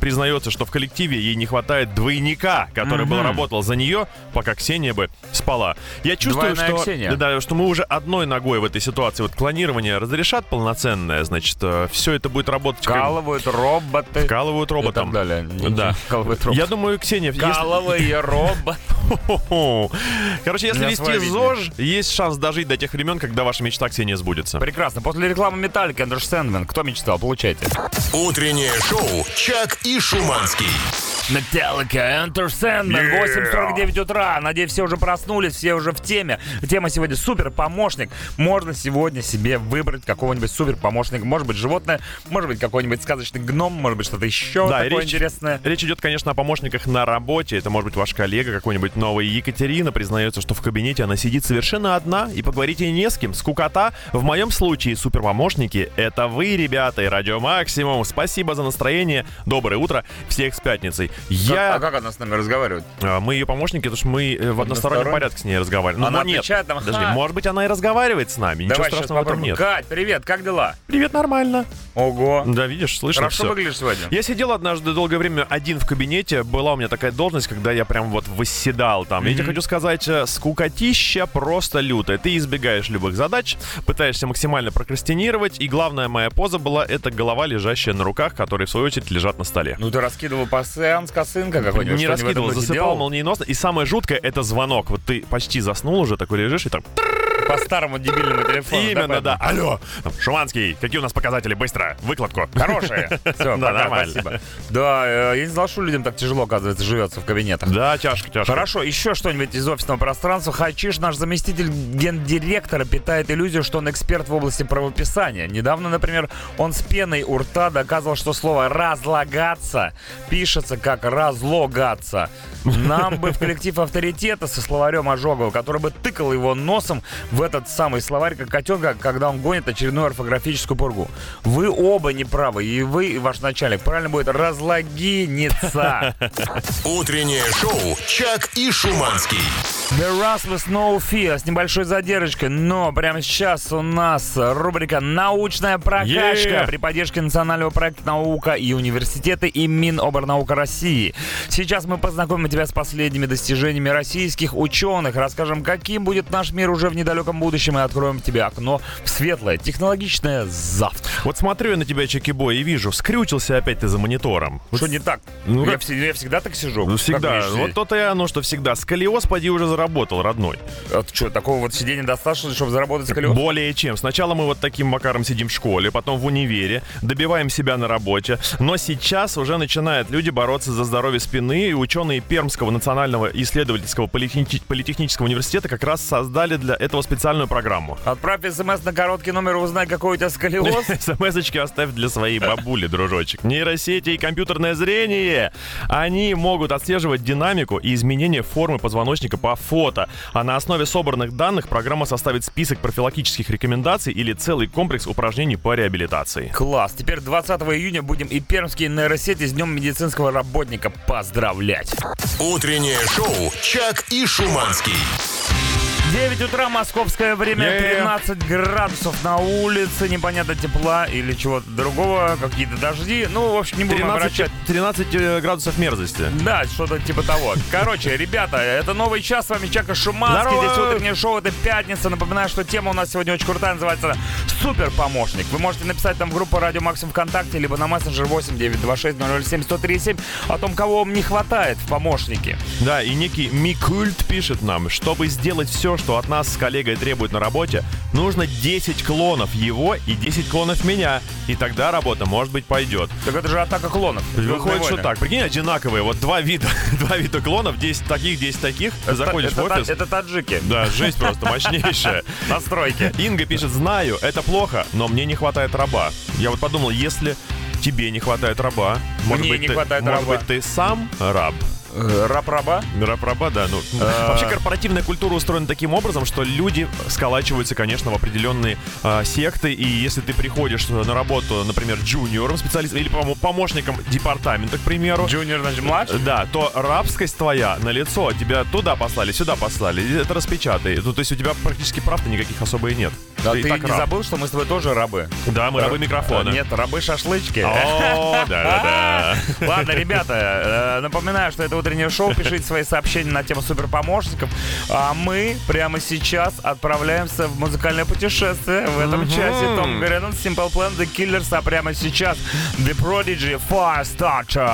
признается, что в коллективе ей не хватает двойника, который бы Мгм. работал за нее, пока Ксения бы спала. Я чувствую, Двойная что, Ксения. да, что мы уже одной ногой в этой ситуации. Вот клонирование разрешат полноценное, значит, все это будет работать как- Вкалывают роботы. вкалывают И роботом. так далее. Да. Вкалывают роботы. Я думаю, Ксения, если... Вкалывая робот. Хо-хо. Короче, если вести. ЗОЖ, есть шанс дожить до тех времен, когда ваша мечта Ксения сбудется. Прекрасно. После рекламы Металлики Андерс Сэндман. Кто мечтал? Получайте. Утреннее шоу «Чак и Шуманский». Металлика, Enter Sandman, 8.49 утра. Надеюсь, все уже проснулись, все уже в теме. Тема сегодня супер помощник. Можно сегодня себе выбрать какого-нибудь супер помощника. Может быть, животное, может быть, какой-нибудь сказочный гном, может быть, что-то еще Да, такое речь, интересное. речь идет, конечно, о помощниках на работе. Это может быть ваш коллега, какой-нибудь новый. Екатерина признается, что в кабинете она сидит совершенно одна, и поговорить ей не с кем. Скукота. В моем случае суперпомощники — это вы, ребята, и Радио Максимум. Спасибо за настроение. Доброе утро. Всех с пятницей. Я... А как она с нами разговаривает? А, Мы ее помощники, потому что мы э, в одностороннем Односторонне? порядке с ней разговариваем. Она но нет. отвечает нам, Подожди, может быть, она и разговаривает с нами. Ничего Давай страшного в этом нет. Кать, привет, как дела? Привет, нормально. Ого. Да, видишь, слышно Хорошо всё. выглядишь сегодня. Я сидел однажды долгое время один в кабинете. Была у меня такая должность, когда я прям вот восседал там. Я тебе хочу сказать, э, скукотища просто лютая. Ты избегаешь любых задач, пытаешься максимально прокрастинировать. И главная моя поза была это голова, лежащая на руках, которые в свою очередь лежат на столе. Ну ты раскидывал пассеанс, косынка какой-нибудь? Не раскидывал, засыпал делал? молниеносно. И самое жуткое это звонок. Вот ты почти заснул уже, такой лежишь и так. По старому дебильному телефону. Именно, да. Алло, Шуманский, какие у нас показатели? Быстро, выкладку. Хорошие. Все, Да, нормально. спасибо. Да, э, я не знал, что людям так тяжело, оказывается, живется в кабинетах. Да, тяжко, тяжко. Хорошо, еще что-нибудь из офисного пространства. Хачиш, наш заместитель гендиректора, питает иллюзию, что он эксперт в области правописания. Недавно, например, он с пеной у рта доказывал, что слово «разлагаться» пишется как «разлогаться». Нам бы в коллектив авторитета со словарем Ожогова, который бы тыкал его носом в этот самый словарь, как котенка, когда он гонит очередную орфографическую пургу. Вы оба неправы, и вы, и ваш начальник. Правильно будет «разлогиниться». Утреннее шоу «Чак и Шуманский». The Rust with No Fear с небольшой задержкой, но прямо сейчас у нас рубрика «Научная прокачка» Yeah. при поддержке национального проекта «Наука и университеты» и Миноборнаука России. Сейчас мы познакомим тебя с последними достижениями российских ученых, расскажем, каким будет наш мир уже в недалеком будущем и откроем тебе окно в светлое, технологичное завтра. Вот смотрю я на тебя, Чеки-бой, и вижу, скрючился опять ты за монитором. Что не так? Ну, я, как- вс- я всегда так сижу. Ну, всегда. Вот то-то и оно, что всегда. Сколиоз, поди, уже заработал, родной. А что, такого вот сидения достаточно, чтобы заработать сколиоз? Более чем. Сначала мы вот таким макаром сидим в школе, потом в универе, добиваем себя на работе. Но сейчас уже начинают люди бороться за здоровье спины, и ученые Пермского национального исследовательского политехни- политехнического университета как раз создали для этого специальную программу. Отправь смс на короткий номер и узнай, какой у тебя сколиоз. СМС-очки оставь для своей бабули, дружочек. Нейросети и компьютерное зрение. Они могут отслеживать динамику и изменение формы позвоночника по фото. А на основе собранных данных программа составит список профилактических рекомендаций или целый комплекс упражнений по реабилитации. Класс. Теперь 20 июня будем и пермские нейросети с Днем медицинского работника поздравлять. Утреннее шоу «Чак и Шуманский». 9 утра, московское время, Yeah. 13 градусов на улице, непонятно тепла или чего-то другого, какие-то дожди. Ну, в общем, не будем 13, обращать 13 э, градусов мерзости. Да, что-то типа того. Короче, ребята, это новый час. С вами Чака Шуманский. Здорово! Здесь утреннее шоу. Это пятница. Напоминаю, что тема у нас сегодня очень крутая. Называется Супер помощник. Вы можете написать там в группу Радио Максимум ВКонтакте, либо на мессенджер 8 926 007 137 о том, кого вам не хватает в помощнике. Да, и некий Микульт пишет нам, чтобы сделать все, что от нас с коллегой требует на работе, нужно 10 клонов его и 10 клонов меня. И тогда работа, может быть, пойдет. Так это же атака клонов. Выходит, что так. Прикинь, одинаковые. Вот два вида, два вида клонов, 10 таких, 10 таких. Это- заходишь это, в офис. это таджики. Да, жесть просто мощнейшая. Настройки. Инга пишет, знаю, это плохо, но мне не хватает раба. Я вот подумал, если тебе не хватает раба, может Мне быть, не ты, хватает может раба. быть, ты сам раб? Э, Раб-раба? Раб-раба, да. Ну, А. вообще корпоративная культура устроена таким образом, что люди сколачиваются, конечно, в определенные а, секты. И если ты приходишь на работу, например, джуниором, специалистом или помо- помощником департамента, к примеру, Джуниор, значит, младший? да, то рабскость твоя на лицо, тебя туда послали, сюда послали, это распечатай. Ну, то есть у тебя практически прав-то никаких особо и нет. Да, ты так не раб. забыл, что мы с тобой тоже рабы? Да, мы рабы микрофона. Нет, рабы шашлычки. О, да-да-да. Ладно, ребята, э, напоминаю, что это утреннее шоу. Пишите свои сообщения на тему суперпомощников. А мы прямо сейчас отправляемся в музыкальное путешествие. В этом часе Том Греннон, Simple Plan, The Killers, а прямо сейчас The Prodigy, Firestarter.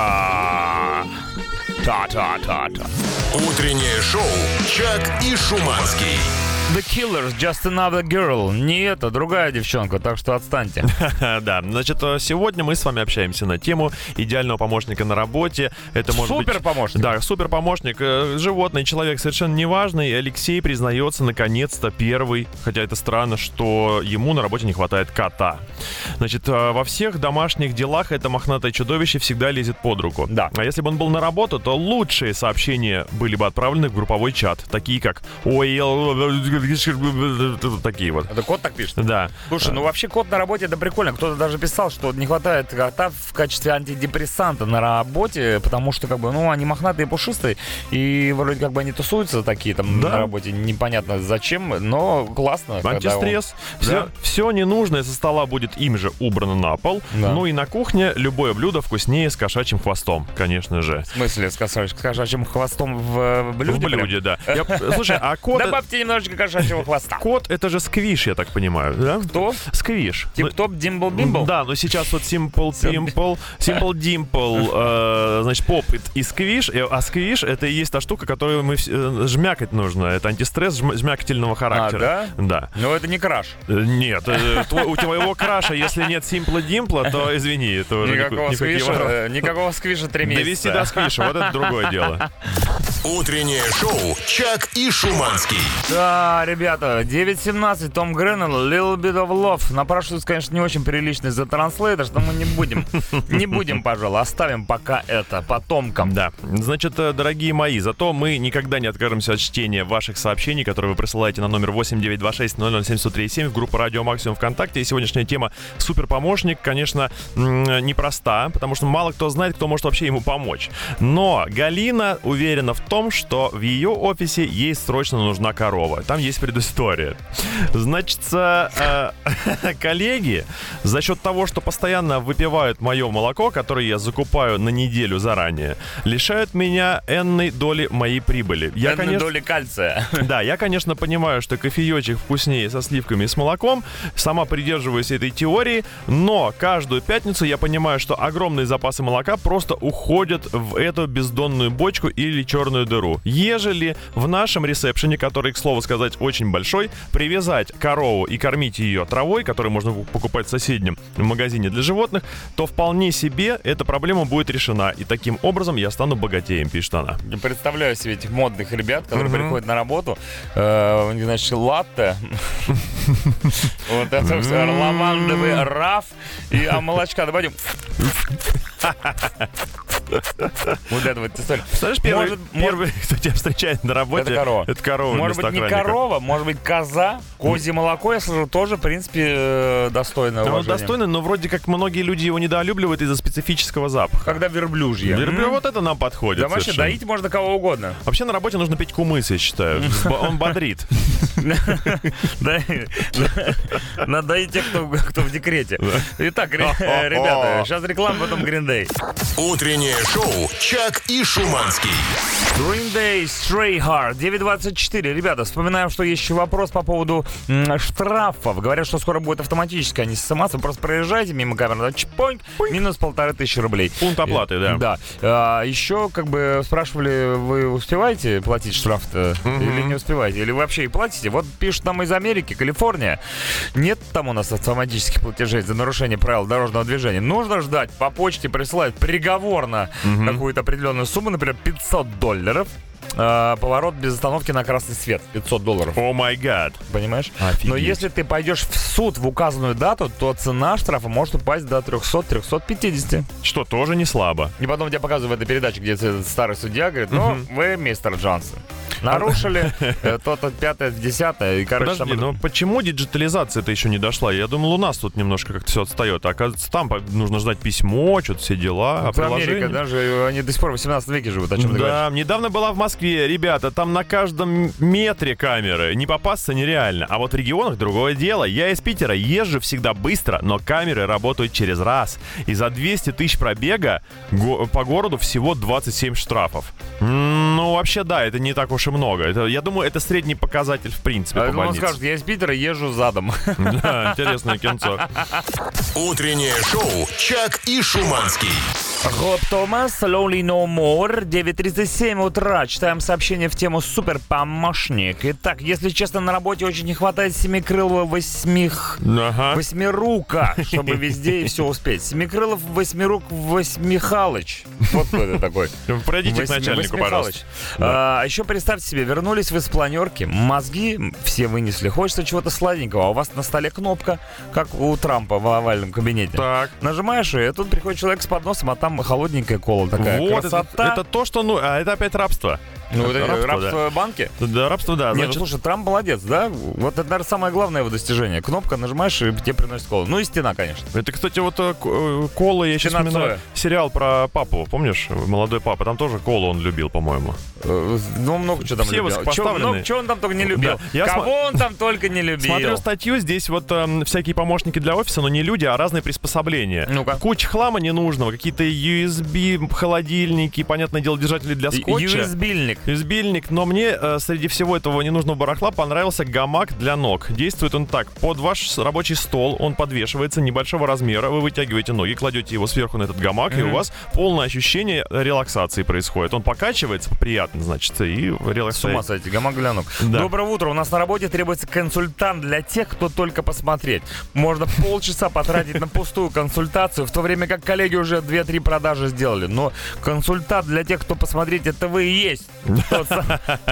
Та-та-та-та. Утреннее шоу «Чак и Шуманский». The Killers, Just Another Girl. Не это, другая девчонка, так что отстаньте. Да, значит, э, сегодня мы с вами общаемся на тему идеального помощника на работе. Это может быть... Супер-помощник. Да, супер помощник. э, Животный человек совершенно неважный. И Алексей признается наконец-то первый, хотя это странно, что ему на работе не хватает кота. Значит, э, во всех домашних делах это мохнатое чудовище всегда лезет под руку. Да. А если бы он был на работу, то лучшие сообщения были бы отправлены в групповой чат, такие как «Ой, такие вот. Это кот так пишет? Да. Слушай, ну вообще кот на работе это прикольно. Кто-то даже писал, что не хватает кота в качестве антидепрессанта на работе, потому что как бы, ну, они мохнатые, пушистые, и вроде как бы они тусуются такие там Да. на работе, непонятно зачем, но классно. Антистресс. он- Все, Да. все ненужное со стола будет им же убрано на пол. Да. Ну и на кухне любое блюдо вкуснее с кошачьим хвостом, конечно же. В смысле, с кошачьим, хвостом в, э, блюде? в прям? блюде, да. Я- слушай, а кот... Добавьте немножечко кошачьего хвоста. Кот это же сквиш, я так понимаю, да? Кто? Сквиш. Тип-топ, димбл-бимбл? Да, но сейчас вот Simple Pimple, Simple Dimple, э, значит, попыт и сквиш. э, А сквиш это и есть та штука, которую мы э, жмякать нужно. Это антистресс жм- жмякательного характера. да? Но это не краш. Нет, э, твой- у твоего краша, если нет Simple Dimple, то извини, это уже Никакого сквиша, никакого сквиша три месяца. Довести до сквиша, вот это другое дело. Утреннее шоу «Чак и Шуманский». Да, ребята, 9.17, Том Греннелл, Little Bit of Love. Напрашивается, конечно, не очень приличный за транслейтер, что мы не будем. Не будем, пожалуй, оставим пока это потомкам. Да. Значит, э, дорогие мои, зато мы никогда не откажемся от чтения ваших сообщений, которые вы присылаете на номер 8926 в группу Радио Максимум ВКонтакте. И сегодняшняя тема «Суперпомощник», конечно, непроста, потому что мало кто знает, кто может вообще ему помочь. Но Галина уверена в том, что в ее офисе ей срочно нужна корова. Там есть предыстория. Значит, э, коллеги за счет того, что постоянно выпивают мое молоко, которое я закупаю на неделю заранее, лишают меня энной доли моей прибыли. Я, Одной конечно, доли кальция. да, я, конечно, понимаю, что кофеечек вкуснее со сливками и с молоком. Сама придерживаюсь этой теории, но каждую пятницу я понимаю, что огромные запасы молока просто уходят в эту бездонную бочку или черную дыру. Ежели в нашем ресепшене, который, к слову сказать, очень большой, привязать корову и кормить ее травой, которую можно покупать в соседнем магазине для животных, то вполне себе эта проблема будет решена. И таким образом я стану богатеем, пишет она. Не представляю себе этих модных ребят, которые приходят на работу, э, значит, латте, вот это все, лавандовый раф, и а молочка добавим. Вот это вот история. Знаешь, первый, Может- первый, кто тебя встречает на работе, Это корова. Это корова Может быть, не охранника. Корова, может быть, коза, козье молоко, я слышу, тоже, в принципе, э, достойно уважения. достойный, но вроде как многие люди его недолюбливают из-за специфического запаха. Когда верблюжье. Верблюд, М? вот это нам подходит Да вообще, совершенно. доить можно кого угодно. Вообще на работе нужно пить кумыс, я считаю. Он бодрит. Да, Надо доить тех, кто, кто в декрете. Итак, ре- э, ребята, сейчас реклама, потом Green Day. Утреннее шоу «Чак и Шуманский». Green Day, Stray Hard, 9.24. Ребята, вспоминаем, что есть еще вопрос по поводу штрафов. Говорят, что скоро будет автоматически, а не СМС. Вы просто проезжаете мимо камеры, да, чпоньк, минус полторы тысячи рублей. Пункт оплаты, да. Да. А, еще, как бы, спрашивали, вы успеваете платить штраф-то? Или не успеваете? Или вы вообще и платите? Вот пишут нам из Америки, Калифорния. Нет там у нас автоматических платежей за нарушение правил дорожного движения. Нужно ждать. По почте присылают приговор на на какую-то определенную сумму, например, 500 долларов, э, поворот без остановки на красный свет, 500 долларов. О май гад. Понимаешь? Офигеть. Но если ты пойдешь в суд в указанную дату, то цена штрафа может упасть до 300-350. Что тоже не слабо. И потом тебе показывают в этой передаче, где этот старый судья говорит, ну, вы, мистер Джонсон, нарушили э, то-то, пятое, десятое. И, короче, Подожди, там но почему диджитализация-то еще не дошла? Я думал, у нас тут немножко как-то все отстает. А оказывается, там нужно ждать письмо, что-то все дела, а это Америка, даже они до сих пор в 18 веке живут, о чем ты говоришь? Да, недавно была в Москве, ребята, там на каждом метре камеры, не попасться нереально. А вот в регионах другое дело. Я из Питера езжу всегда быстро, но камеры работают через раз. И за 200 тысяч пробега го- по городу всего 27 штрафов. Ну, вообще, да, это не так уж и много. Это, я думаю, это средний показатель в принципе А по он больнице. скажет, я из Питера езжу задом. Да, интересное кинцо. Утреннее шоу «Чак и Шуманский». Роб Томас, Lonely No More, 9.37 утра. Читаем сообщение в тему «Супер помощник». Итак, если честно, на работе очень не хватает семикрылого восьмих... Ага. Восьмирука, чтобы везде и все успеть. Семикрылов, восьмирук, восьмихалыч. Вот кто это такой. Пройдите к начальнику, пожалуйста. А, еще представьте себе, вернулись вы с планерки, мозги все вынесли, хочется чего-то сладенького, а у вас на столе кнопка, как у Трампа в овальном кабинете. Так. Нажимаешь ее, и тут приходит человек с подносом, а там холодненькая кола такая. Вот, это, Красота. это то, что, ну, а это опять рабство. Ну, это рабство, рабство банки. Да, рабство, да. Не, ну Значит, слушай, Трамп молодец, да? Вот это, наверное, самое главное его достижение. Кнопка нажимаешь, и тебе приносит колу. Ну и стена, конечно. Это, кстати, вот э, э, кола, я сейчас вспоминаю сериал про папу, помнишь? Молодой папа, там тоже колу он любил, по-моему. Э, Ну, много чего там Все любил. высокопоставленные. Чего он там только не любил? Да, я Кого он там только не любил? Смотрю статью, здесь вот эм, всякие помощники для офиса, но не люди, а разные приспособления. Ну-ка. Куча хлама ненужного, какие-то USB, холодильники, понятное дело, держатели для скотча. USB-льник. USB-льник, но мне э, среди всего этого ненужного барахла понравился гамак для ног. Действует он так. Под ваш с- рабочий стол он подвешивается небольшого размера. Вы вытягиваете ноги, кладете его сверху на этот гамак, и у вас полное ощущение релаксации происходит. Он покачивается приятно, значит, и С релаксация. ума сойти, гамак для ног. Да. Доброе утро. У нас на работе требуется консультант для тех, кто только посмотреть. Можно полчаса потратить на пустую консультацию, в то время как коллеги уже 2-3 продажи сделали. Но консультант для тех, кто посмотреть, это вы и есть. Тот, сам-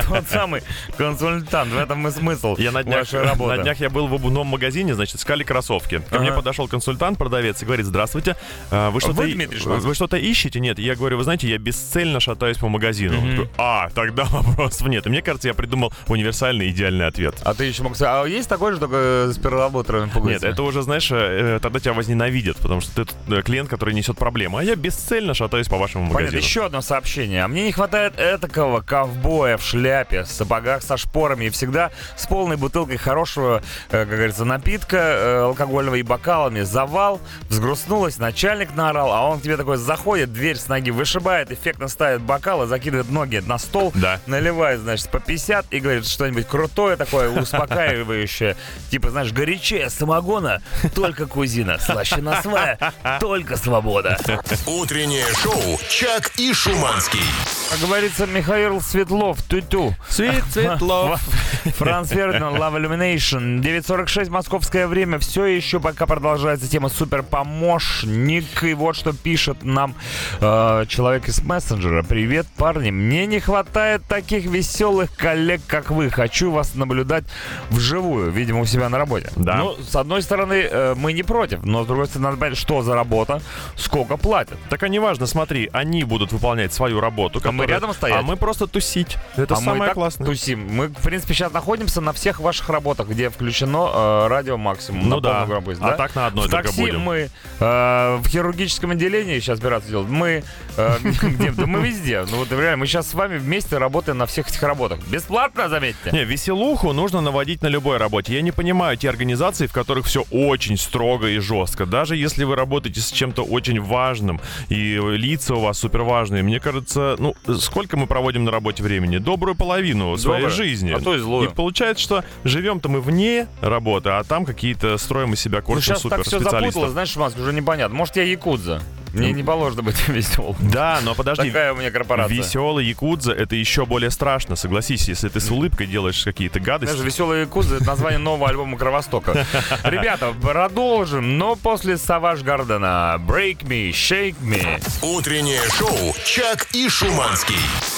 тот самый консультант. В этом и смысл Я на днях, на днях я был в обувном магазине, значит, искали кроссовки. Ко мне подошел консультант, продавец, и говорит, здравствуйте, а, вы что-то Вы, ищете? Нет, я говорю, вы знаете, я бесцельно шатаюсь по магазину. А, тогда вопросов нет. И мне кажется, я придумал универсальный идеальный ответ. А ты еще мог сказать, а есть такой же, только с переработанными Нет, пуговицами? это уже, знаешь, э, тогда тебя возненавидят, потому что ты э, клиент, который несет проблемы. А я бесцельно шатаюсь по вашему Понятно, магазину. еще одно сообщение. А мне не хватает этакого ковбоя в шляпе, в сапогах со шпорами и всегда с полной бутылкой хорошего, э, как говорится, напитка э, алкогольного и бокалами. Завал, взгрустнулась, начальник наорал, а он к тебе такой заходит, дверь с ноги вышибает, эффектно ставит бокалы, закидывает ноги на стол, Да. наливает, значит, по 50 и говорит что-нибудь крутое такое, успокаивающее. Типа, знаешь, горячее самогона, только кузина, слаще свая, только свобода. Утреннее шоу «Чак и Шуманский». Как говорится, Михаил Светлов, тю-тю. Свет, Светлов. Франц Фердинанд, Love Illumination. 9.46 московское время. Все еще пока продолжается тема суперпомощник. И вот что пишет нам э, человек из мессенджера. Привет, парни. Мне не хватает таких веселых коллег, как вы. Хочу вас наблюдать вживую, видимо, у себя на работе. Да. Ну, с одной стороны, э, мы не против, но с другой стороны, надо понять, что за работа, сколько платят. Так а неважно, смотри, они будут выполнять свою работу. А мы рядом стоять? А мы просто тусить. Это а мы и самое так классное. тусим. Мы, в принципе, сейчас находимся на всех ваших работах, где включено э, радио максимум. Ну да. громкость, А да? так на одной в только такси будем. мы, э, в хирургическом отделении сейчас операцию делают. Мы, э, где? Да мы везде. Ну вот реально, мы сейчас с вами вместе работаем на всех этих работах. Бесплатно, заметьте. Не, веселуху нужно наводить на любой работе. Я не понимаю те организации, в которых все очень строго и жестко. Даже если вы работаете с чем-то очень важным, и лица у вас супер важные, мне кажется, ну, сколько мы проводим на работе времени? Добрую половину своей Доброе, жизни. а то и злую. И получается, что живем-то мы вне работы, а там какие-то строим из себя Ну, корчим сейчас так супер все запуталось, знаешь, Маск, уже непонятно. Может, я якудза? Мне не положено быть веселым. Да, но подожди. Такая у меня корпорация. Веселый якудза это еще более страшно, согласись, если ты с улыбкой делаешь какие-то гадости. Знаешь, «Веселые якудзы» — это название нового альбома Кровостока. Ребята, продолжим, но после Саваж Гардена. Break me, shake me. Утреннее шоу «Чак и Шуманский».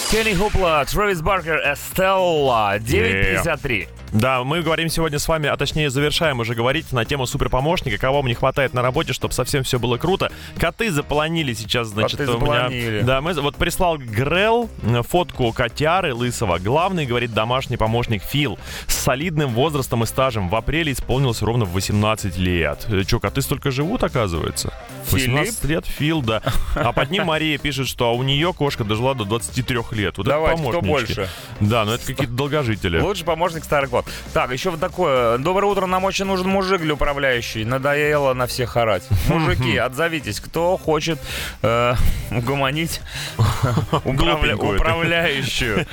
Кенни Хупла, Трэвис Баркер, Эстелла. 9.53. Да, мы говорим сегодня с вами, а точнее завершаем уже говорить на тему суперпомощника, кого мне хватает на работе, чтобы совсем все было круто. Коты заполонили сейчас, значит, Коты у меня... заполонили. Да, мы вот прислал Грел э, фотку котяры лысого. Главный, говорит, домашний помощник Фил с солидным возрастом и стажем. В апреле исполнилось ровно в 18 лет. Э, Че, коты столько живут, оказывается? Филипп? 18 лет Фил, да. А под ним Мария пишет, что у нее кошка дожила до 23 лет. Вот Давайте, это кто больше? Да, но это какие-то долгожители. Лучший помощник старый год. Так, еще вот такое. Доброе утро, нам очень нужен мужик для управляющий. Надоело на всех орать. Мужики, отзовитесь. Кто хочет э, угомонить управля- управляющую?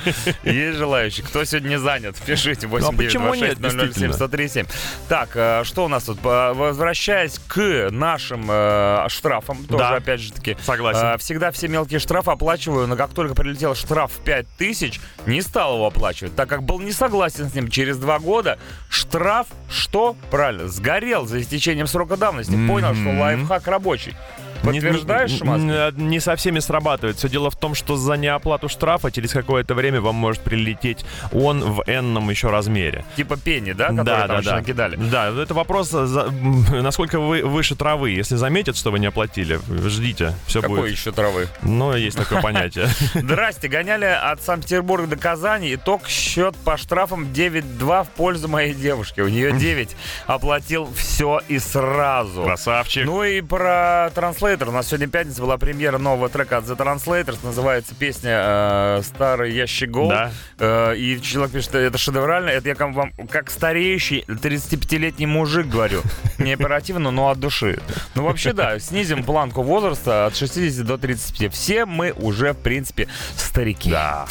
Есть желающий. Кто сегодня не занят? Пишите Ну, а почему нет, 8926 007 Так, э, что у нас тут? Возвращаясь к нашим э, штрафам, тоже Да. опять же таки. Согласен. э, Всегда все мелкие штрафы оплачиваю, но как только прилетел штраф в 5000, не стал его оплачивать, так как был не согласен с ним. Через два года штраф, что? Правильно, сгорел за истечением срока давности. Понял, что лайфхак рабочий. Подтверждаешь, Не- не, не со всеми срабатывает. Все дело в том, что за неоплату штрафа через какое-то время вам может прилететь он в энном еще размере. Типа пени, да, которые да, там да, да. накидали? Да, это вопрос, за- м, насколько вы выше травы. Если заметят, что вы не оплатили, ждите, все Какой будет. еще травы? Ну, есть такое понятие. Здрасте, гоняли от Санкт-Петербурга до Казани. Итог счет по штрафам 9-2 в пользу моей девушки. У нее 9. Оплатил все и сразу. Красавчик. Ну и про транслейтер. У нас сегодня пятница была премьера нового трека от The Translators. Называется песня э, «Старый ящик гол». Да. Э, и человек пишет, что это шедеврально. Это я как вам как стареющий 35-летний мужик говорю. Не оперативно, но от души. Ну вообще да, снизим планку возраста от 60 до 35. Все мы уже, в принципе, старики. Да.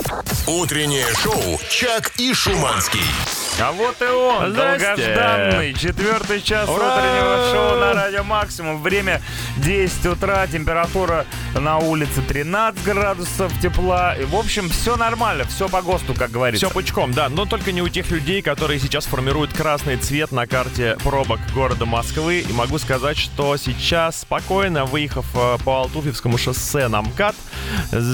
Утреннее шоу «Чак и Шуманский». А вот и он, Здрасте. долгожданный, четвертый час Ура! утреннего шоу на Радио Максимум. Время 10 утра, температура на улице 13 градусов тепла. И, в общем, все нормально, все по ГОСТу, как говорится. Все пучком, да, но только не у тех людей, которые сейчас формируют красный цвет на карте пробок города Москвы. И могу сказать, что сейчас спокойно, выехав э, по Алтуфьевскому шоссе на МКАД,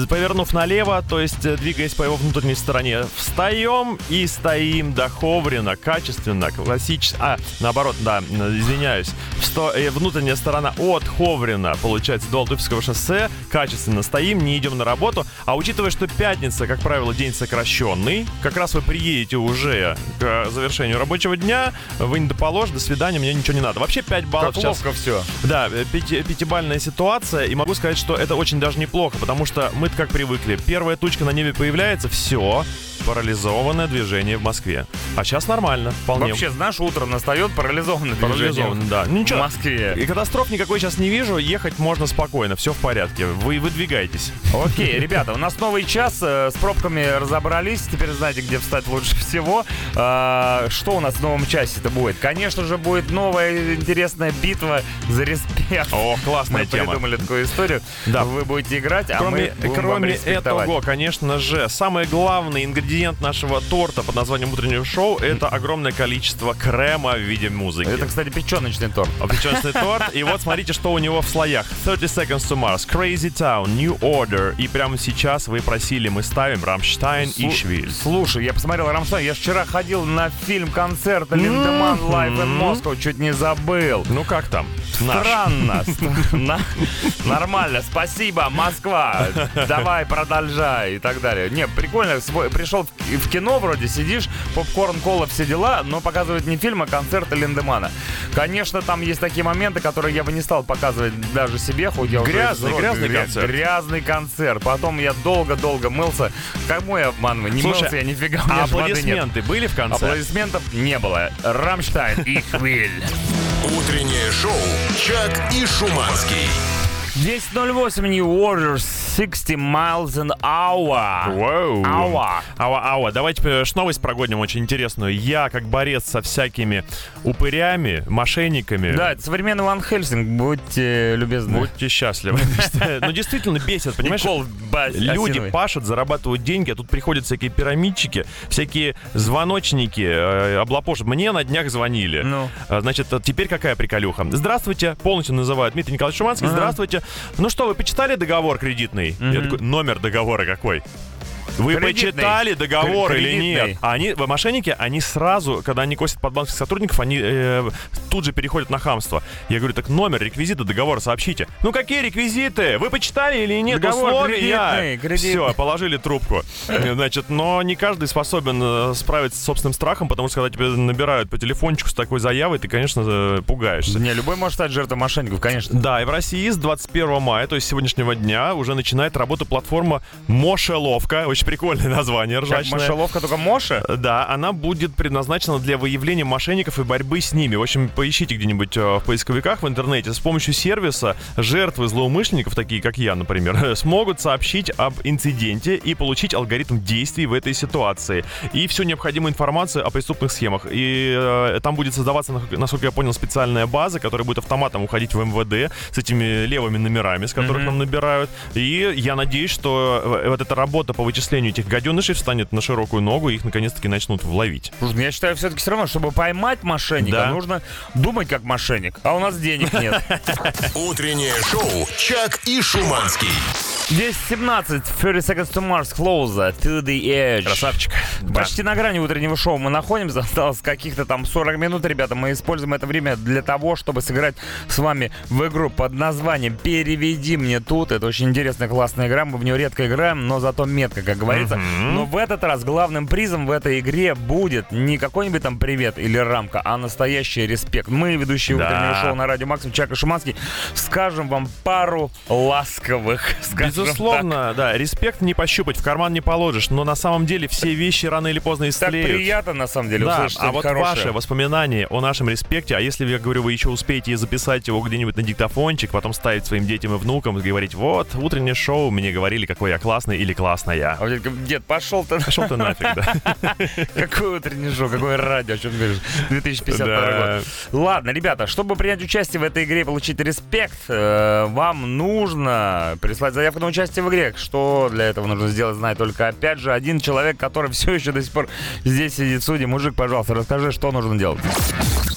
повернув налево, то есть э, двигаясь по его внутренней стороне, встаем и стоим до Ховрина, качественно, классически... А, наоборот, да, извиняюсь. Сто- э, внутренняя сторона от Ховрина, получается, до Алтуфьевского шоссе, качественно стоим, не идем на работу. А учитывая, что пятница, как правило, день сокращенный, как раз вы приедете уже к э, завершению рабочего дня, вы не доположь, до свидания, мне ничего не надо. Вообще 5 баллов Как сейчас. все. Да, э, пяти- пятибалльная ситуация, и могу сказать, что это очень даже неплохо, потому что мы как привыкли. Первая тучка на небе появляется, все, парализованное движение в Москве. А сейчас нормально, вполне. Вообще, знаешь, утро настает парализованное движение Парализовано, да. Ну, в ничего. Москве. И катастроф никакой сейчас не вижу, ехать можно спокойно, все в порядке. Вы выдвигайтесь. Окей, ребята, у нас новый час. э, С пробками разобрались. Теперь знаете, где встать лучше всего. А, Что у нас в новом часе это будет? Конечно же, будет новая интересная битва за респект. О, классная Мы тема. придумали такую историю. Да. Вы будете играть, а Кроме, мы будем кроме этого, конечно же, самый главный ингредиент нашего торта под названием «Утреннее шоу» — это огромное количество крема в виде музыки. Это, кстати, печеночный торт. Печеночный торт. И вот смотрите, что у него в слоях. 30 Seconds to Mars, Crazy Town, New Order. И прямо сейчас вы просили, мы ставим Rammstein «Ich will». Слушай, я посмотрел Рамштайн. Я вчера ходил на фильм-концерт Lindemann Live in Moscow. Чуть не забыл. Ну как там? Странно. Нормально, спасибо, Москва. Давай, продолжай и так далее. Не, прикольно. Пришел в кино вроде, сидишь, попкорн, кола, все дела, но показывают не фильм, а концерт Линдемана. Конечно, там есть такие моменты, которые я бы не стал показывать даже себе, хоть я уже Грязный, взрослый. грязный Гря- концерт. Грязный концерт. Потом я долго-долго мылся. Кому я обманываю? Не Слушай, мылся я нифига, у А меня ж воды нет. аплодисменты были в конце? Аплодисментов не было. Рамштайн и Хвиль. Утреннее шоу «Чак и Шуманский». 10.08 New Orders 60 miles an hour. Вау. Ауа. Ауа, ауа. Давайте э, ж новость прогоним очень интересную. Я, как борец со всякими упырями, мошенниками, Да, это современный Ван Хельсинг, будьте любезны. будьте счастливы. Ну, действительно бесит, понимаешь? Люди пашут, зарабатывают деньги, а тут приходят всякие пирамидчики, всякие звоночники, э, облапошат. Мне на днях звонили. Ну. Значит, э, теперь какая приколюха? Здравствуйте, полностью называют Дмитрий Николаевич Шуманский. Здравствуйте. Ну что, вы почитали договор кредитный? Я Мгм. такой, номер договора какой? Вы Кредитный. почитали договор Кр- или кредитный. нет? Они, мошенники, они сразу, когда они косят под банковских сотрудников, они э, тут же переходят на хамство. Я говорю, так номер, реквизиты договора сообщите. Ну какие реквизиты? Вы почитали или нет? Договор Условия. кредитный, кредитный. Все, положили трубку. Значит, но не каждый способен э, справиться с собственным страхом, потому что когда тебя набирают по телефончику с такой заявой, ты, конечно, э, пугаешься. Не, любой может стать жертвой мошенников, конечно. Да, и в России с 21 мая, то есть сегодняшнего дня, уже начинает работу платформа Мошеловка. Очень прикольное название, Как ржачное. мышеловка, только Моша. Да, она будет предназначена для выявления мошенников и борьбы с ними. В общем, поищите где-нибудь э, в поисковиках в интернете. С помощью сервиса жертвы злоумышленников, такие как я, например, смогут сообщить об инциденте и получить алгоритм действий в этой ситуации. И всю необходимую информацию о преступных схемах. И э, там будет создаваться, насколько я понял, специальная база, которая будет автоматом уходить в МВД с этими левыми номерами, с которых Мгм. нам набирают. И я надеюсь, что э, вот эта работа по вычислению этих гаденышей встанет на широкую ногу, и их наконец-таки начнут вловить. Слушай, ну я считаю, все-таки все равно, чтобы поймать мошенника, Да. нужно думать как мошенник. А у нас денег нет. Утреннее шоу «Чак и Шуманский». 10.17, 30 Seconds to Mars, Closer, To the Edge. Красавчик. Почти на грани утреннего шоу мы находимся. Осталось каких-то там 40 минут, ребята. Мы используем это время для того, чтобы сыграть с вами в игру под названием «Переведи мне тут». Это очень интересная, классная игра. Мы в нее редко играем, но зато метко, как говорится. Мгм. Но в этот раз главным призом в этой игре будет не какой-нибудь там привет или рамка, а настоящий респект. Мы, ведущие Да. утреннего шоу на радио Максим Чак и Шуманский, скажем вам пару ласковых, скажем Безусловно, да, респект не пощупать, в карман не положишь, но на самом деле все вещи рано или поздно Так истлеют. приятно, на самом деле, Да, услышать а вот хорошее. ваши воспоминания о нашем респекте, а если, я говорю, вы еще успеете записать его где-нибудь на диктофончик, потом ставить своим детям и внукам и говорить, вот, утреннее шоу, мне говорили, какой я классный или классная. А дед, пошел ты. Пошел ты нафиг, да. Какое утреннее шоу, какое радио, о чем ты говоришь? 2052 Да. год. Ладно, ребята, чтобы принять участие в этой игре и получить респект, э, вам нужно прислать заявку на участие в игре. Что для этого нужно сделать, знает только, опять же, один человек, который все еще до сих пор здесь сидит. Судья, мужик, пожалуйста, расскажи, что нужно делать.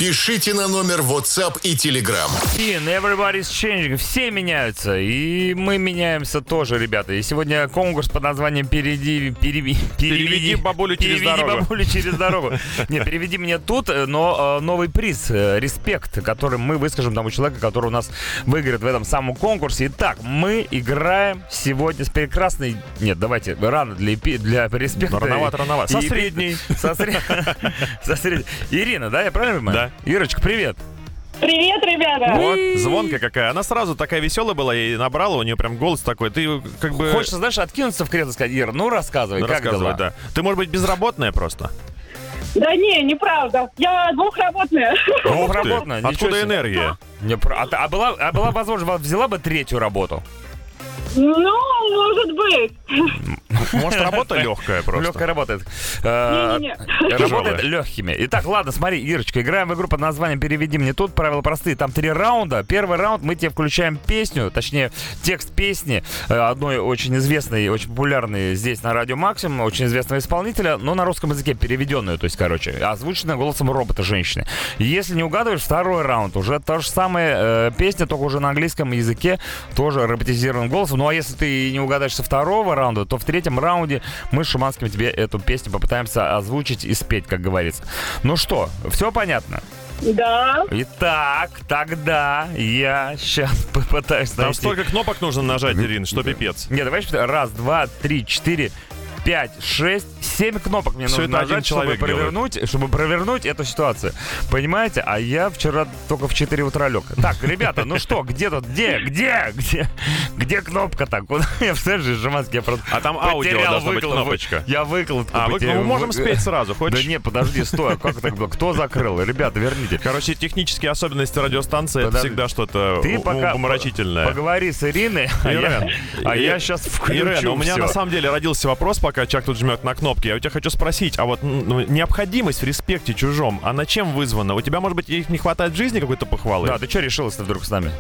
Пишите на номер WhatsApp и Telegram. In everybody's changing. Все меняются. И мы меняемся тоже, ребята. И сегодня конкурс под названием «Перейди, переви- Переведи бабулю через переведи дорогу». бабулю через дорогу». Не, переведи мне тут, но э, новый приз, э, респект, который мы выскажем тому человеку, который у нас выиграет в этом самом конкурсе. Итак, мы играем сегодня с прекрасной... Нет, давайте, рано для, для респекта. Рановато, рановато. Со средней. Со сред- со средней. Ирина, да, я правильно понимаю? Да. Ирочка, привет. Привет, ребята! Вот, звонкая какая. Она сразу такая веселая была, и набрала, у нее прям голос такой. Ты как бы... Хочется, знаешь, откинуться в кресло и сказать, Ира, ну рассказывай, Ну, как рассказывай, дела? да. Ты, может быть, безработная просто? Да не, неправда. Я двухработная. Ничего Откуда энергия? Не, а, а была, а была возможность, взяла бы третью работу? Ну, может быть. Может, работа легкая просто? Легкая работает. Э, Не-не-не. Работает легкими. Итак, ладно, смотри, Ирочка, играем в игру под названием «Переведи мне тут». Правила простые. Там три раунда. Первый раунд мы тебе включаем песню, точнее, текст песни э, одной очень известной, очень популярной здесь на Радио Максимум, очень известного исполнителя, но на русском языке переведенную, то есть, короче, озвученная голосом робота-женщины. Если не угадываешь, второй раунд. Уже то же самое э, песня, только уже на английском языке, тоже роботизированным голосом. Ну а если ты не угадаешь со второго раунда, то в третьем раунде мы с Шуманским тебе эту песню попытаемся озвучить и спеть, как говорится. Ну что, все понятно? Да. Итак, тогда я сейчас попытаюсь Там найти... столько кнопок нужно нажать, Ирина, что пипец. Нет, давай раз, два, три, четыре, 5, 6, 7 кнопок мне Всё нужно нажать, чтобы человек делает. провернуть, чтобы провернуть эту ситуацию. Понимаете? А я вчера только в 4 утра лег. Так, ребята, ну что, где тут, где, где, где, где кнопка-то? Куда? Я, представляешь, Жеманский, я просто А там аудио должна быть кнопочка. Я выкладку А, потерял. мы можем Вы- спеть сразу, Да хочешь? не, подожди, стой, а как так было? Кто закрыл? Ребята, верните. Короче, технические особенности радиостанции это всегда что-то Ты пока поговори с Ириной, а я, Ирен, а сейчас включу Ирен, у меня на самом деле родился вопрос, пока Чак тут жмет на кнопки. Я у тебя хочу спросить, а вот ну, необходимость в респекте чужом, она чем вызвана? У тебя, может быть, их не хватает в жизни какой-то похвалы? Да, ты что решилась-то вдруг с нами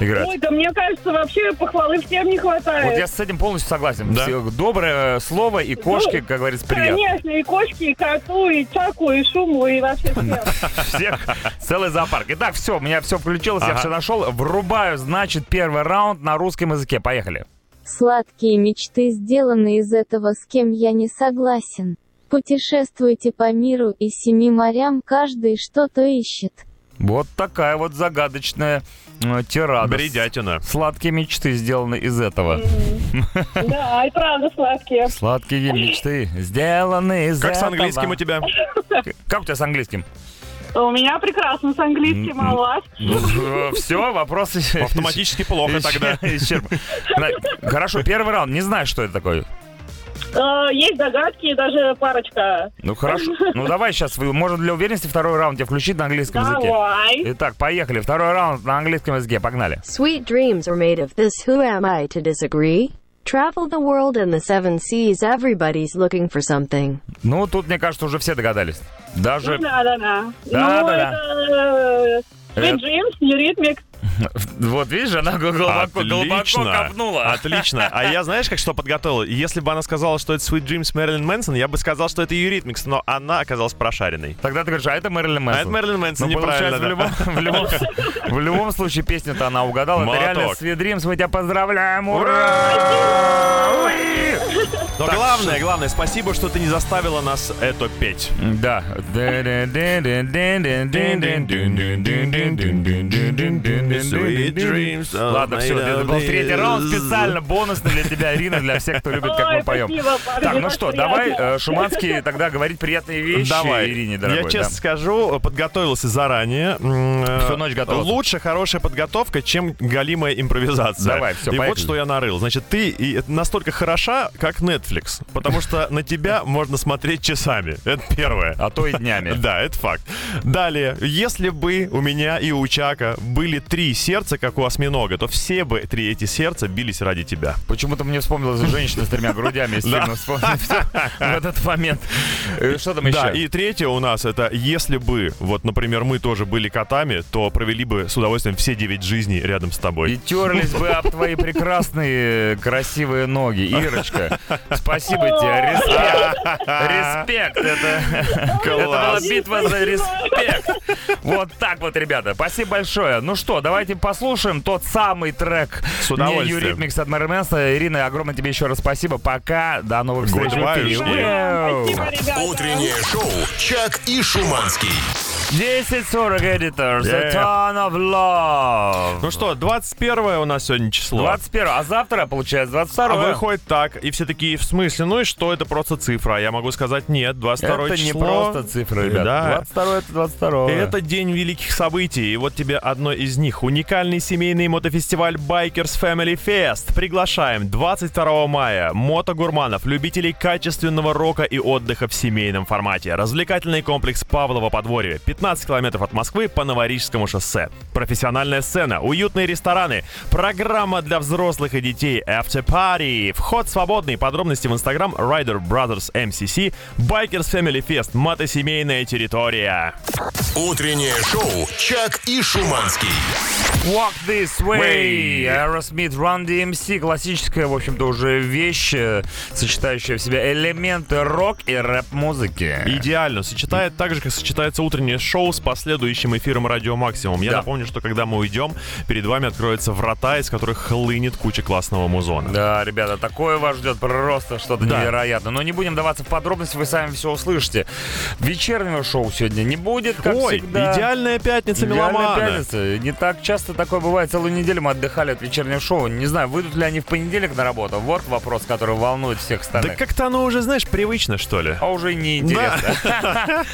играть? Ой, да мне кажется, вообще похвалы всем не хватает. Вот я с этим полностью согласен. Да. Доброе слово и кошки, Ну, как говорится, приятно. Конечно, и кошки, и коту, и чаку, и шуму, и вообще всем. Всех целый зоопарк. Итак, все, у меня все включилось, я все нашел. Врубаю, значит, первый раунд на русском языке. Поехали. Сладкие мечты сделаны из этого, с кем я не согласен. Путешествуйте по миру и семи морям, каждый что-то ищет. Вот такая вот загадочная э, тирада. Бредятина. Сладкие мечты сделаны из этого. Да, и правда сладкие. Сладкие мечты сделаны из Как с этого. английским у тебя? Как у тебя с английским? У меня прекрасно с английским, а у вас? Все, вопросы... Автоматически плохо тогда. Хорошо, первый раунд. Не знаю, что это такое. Э, Есть догадки, даже парочка. Ну хорошо. Ну давай сейчас, можно для уверенности второй раунд тебе включить на английском языке. Давай. Итак, поехали. Второй раунд на английском языке. Погнали. Sweet dreams are made of this. Who am I to disagree? Travel the world and the seven seas. Everybody's looking for something. Ну, тут, мне кажется, уже все догадались. Даже... Да, да, да. Да, Ну, да, это э, Sweet Это- Dreams, Eurythmics. Вот видишь, она глубоко, глубоко копнула. Отлично. А я знаешь, как что подготовил? Если бы она сказала, что это Sweet Dreams Мэрилин Мэнсон, я бы сказал, что это Eurythmics, но она оказалась прошаренной. Тогда ты говоришь, а это Мэрилин Мэнсон. А это Мэрилин Мэнсон, Ну, неправильно, получается, в да. любом, в, любом, в любом случае песню-то она угадала. Молоток. Это реально Sweet Dreams, мы тебя поздравляем. Ура! Но главное, главное, спасибо, что ты не заставила нас это петь. Да. Ладно, все, это был третий раунд специально бонусный для тебя, Ирина, для всех, кто любит, как мы поем. Так, ну что, давай, э, Шуманский тогда говорить приятные вещи Давай. Ирине, дорогой. Я честно скажу, подготовился заранее. Э, Всю ночь готовился. Лучше хорошая подготовка, чем галимая импровизация. Давай, всё, И вот что я нарыл. Значит, ты настолько хороша, как Netflix. Потому что на тебя можно смотреть часами. Это первое. А то и днями. Да, это факт. Далее, если бы у меня и у Чака были три сердца, как у осьминога, то все бы три эти сердца бились ради тебя. Почему-то мне вспомнилась женщина с тремя грудями Да. в этот момент. Э, Что там Да, еще? и третье у нас это, если бы, вот, например, мы тоже были котами, то провели бы с удовольствием все девять жизней рядом с тобой. И терлись бы об твои прекрасные, красивые ноги. Ирочка, спасибо тебе. Респект. Респект. Это, это была битва за респект. Вот так вот, ребята. Спасибо большое. Ну что, давайте послушаем тот самый трек. С удовольствием. Не Юрит от Мэра Мэнсона. Ирина, огромное тебе еще раз спасибо. Пока. До новых встреч. Утреннее шоу «Чак и Шуманский». 10.40 Editors. A Yeah. ton of love. Ну что, 21 у нас сегодня число. 21, а завтра, получается, 22 А выходит так, и все такие, в смысле, ну и что, это просто цифра. Я могу сказать, нет, 22 Это число. не просто цифры, ребят. Да. 22 это 22. Это день великих событий, и вот тебе одно из них. Уникальный семейный мотофестиваль Bikers Family Fest. Приглашаем 22 мая мотогурманов, любителей качественного рока и отдыха в семейном формате. Развлекательный комплекс Павлово подворье. 15 километров от Москвы по Новорижскому шоссе. Профессиональная сцена, уютные рестораны, программа для взрослых и детей After Party. Вход свободный. Подробности в инстаграм Rider Brothers MCC. Bikers Family Fest. Мотосемейная территория. Утреннее шоу «Чак и Шуманский». Walk This Way. Way. Aerosmith Run DMC. Классическая, в общем-то, уже вещь, э, сочетающая в себя элементы рок и рэп-музыки. Идеально. Сочетает так же, как сочетается утреннее шоу с последующим эфиром Радио Максимум. Я Да. напомню, что когда мы уйдем, перед вами откроются врата, из которых хлынет куча классного музона. Да, ребята, такое вас ждет просто что-то Да. невероятное. Но не будем даваться в подробности, вы сами все услышите. Вечернего шоу сегодня не будет, как Ой, всегда. идеальная пятница, Идеальная меломана. пятница. Не так часто такое бывает. Целую неделю мы отдыхали от вечернего шоу. Не знаю, выйдут ли они в понедельник на работу. Вот вопрос, который волнует всех Да остальных. как-то оно уже, знаешь, привычно, что ли. А уже не интересно.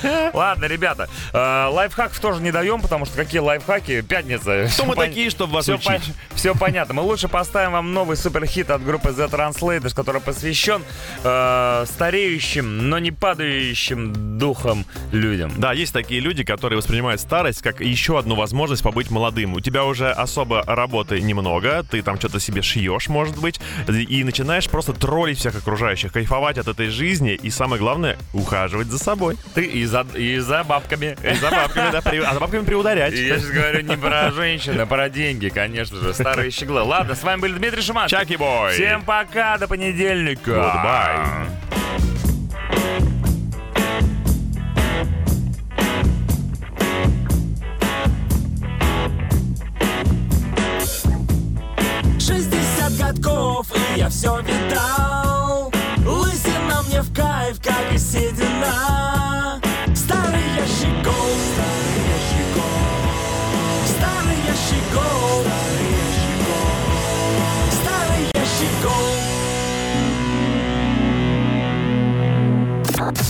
Ладно, ребята, э, лайфхаков тоже не даем, потому что какие лайфхаки? Пятница. Кто мы такие, чтобы вас все, учить? все понятно. Мы лучше поставим вам новый суперхит от группы The Translators, который посвящен э, стареющим, но не падающим духом людям. Да, есть такие люди, которые воспринимают старость как еще одну возможность побыть молодым. У тебя уже особо работы немного, ты там что-то себе шьешь, может быть, и начинаешь просто троллить всех окружающих, кайфовать от этой жизни и, самое главное, ухаживать за собой. Ты и за, и за бабками. И за бабками, да, при- а за бабками приударять. И Я сейчас говорю не про женщин, а про деньги, конечно же. Старые щеглы. Ладно, с вами был Дмитрий Шиманский. Чаки бой. Всем пока, до понедельника. Goodbye. Шестьдесят годков, и я все видал Лысина мне в кайф, как и седина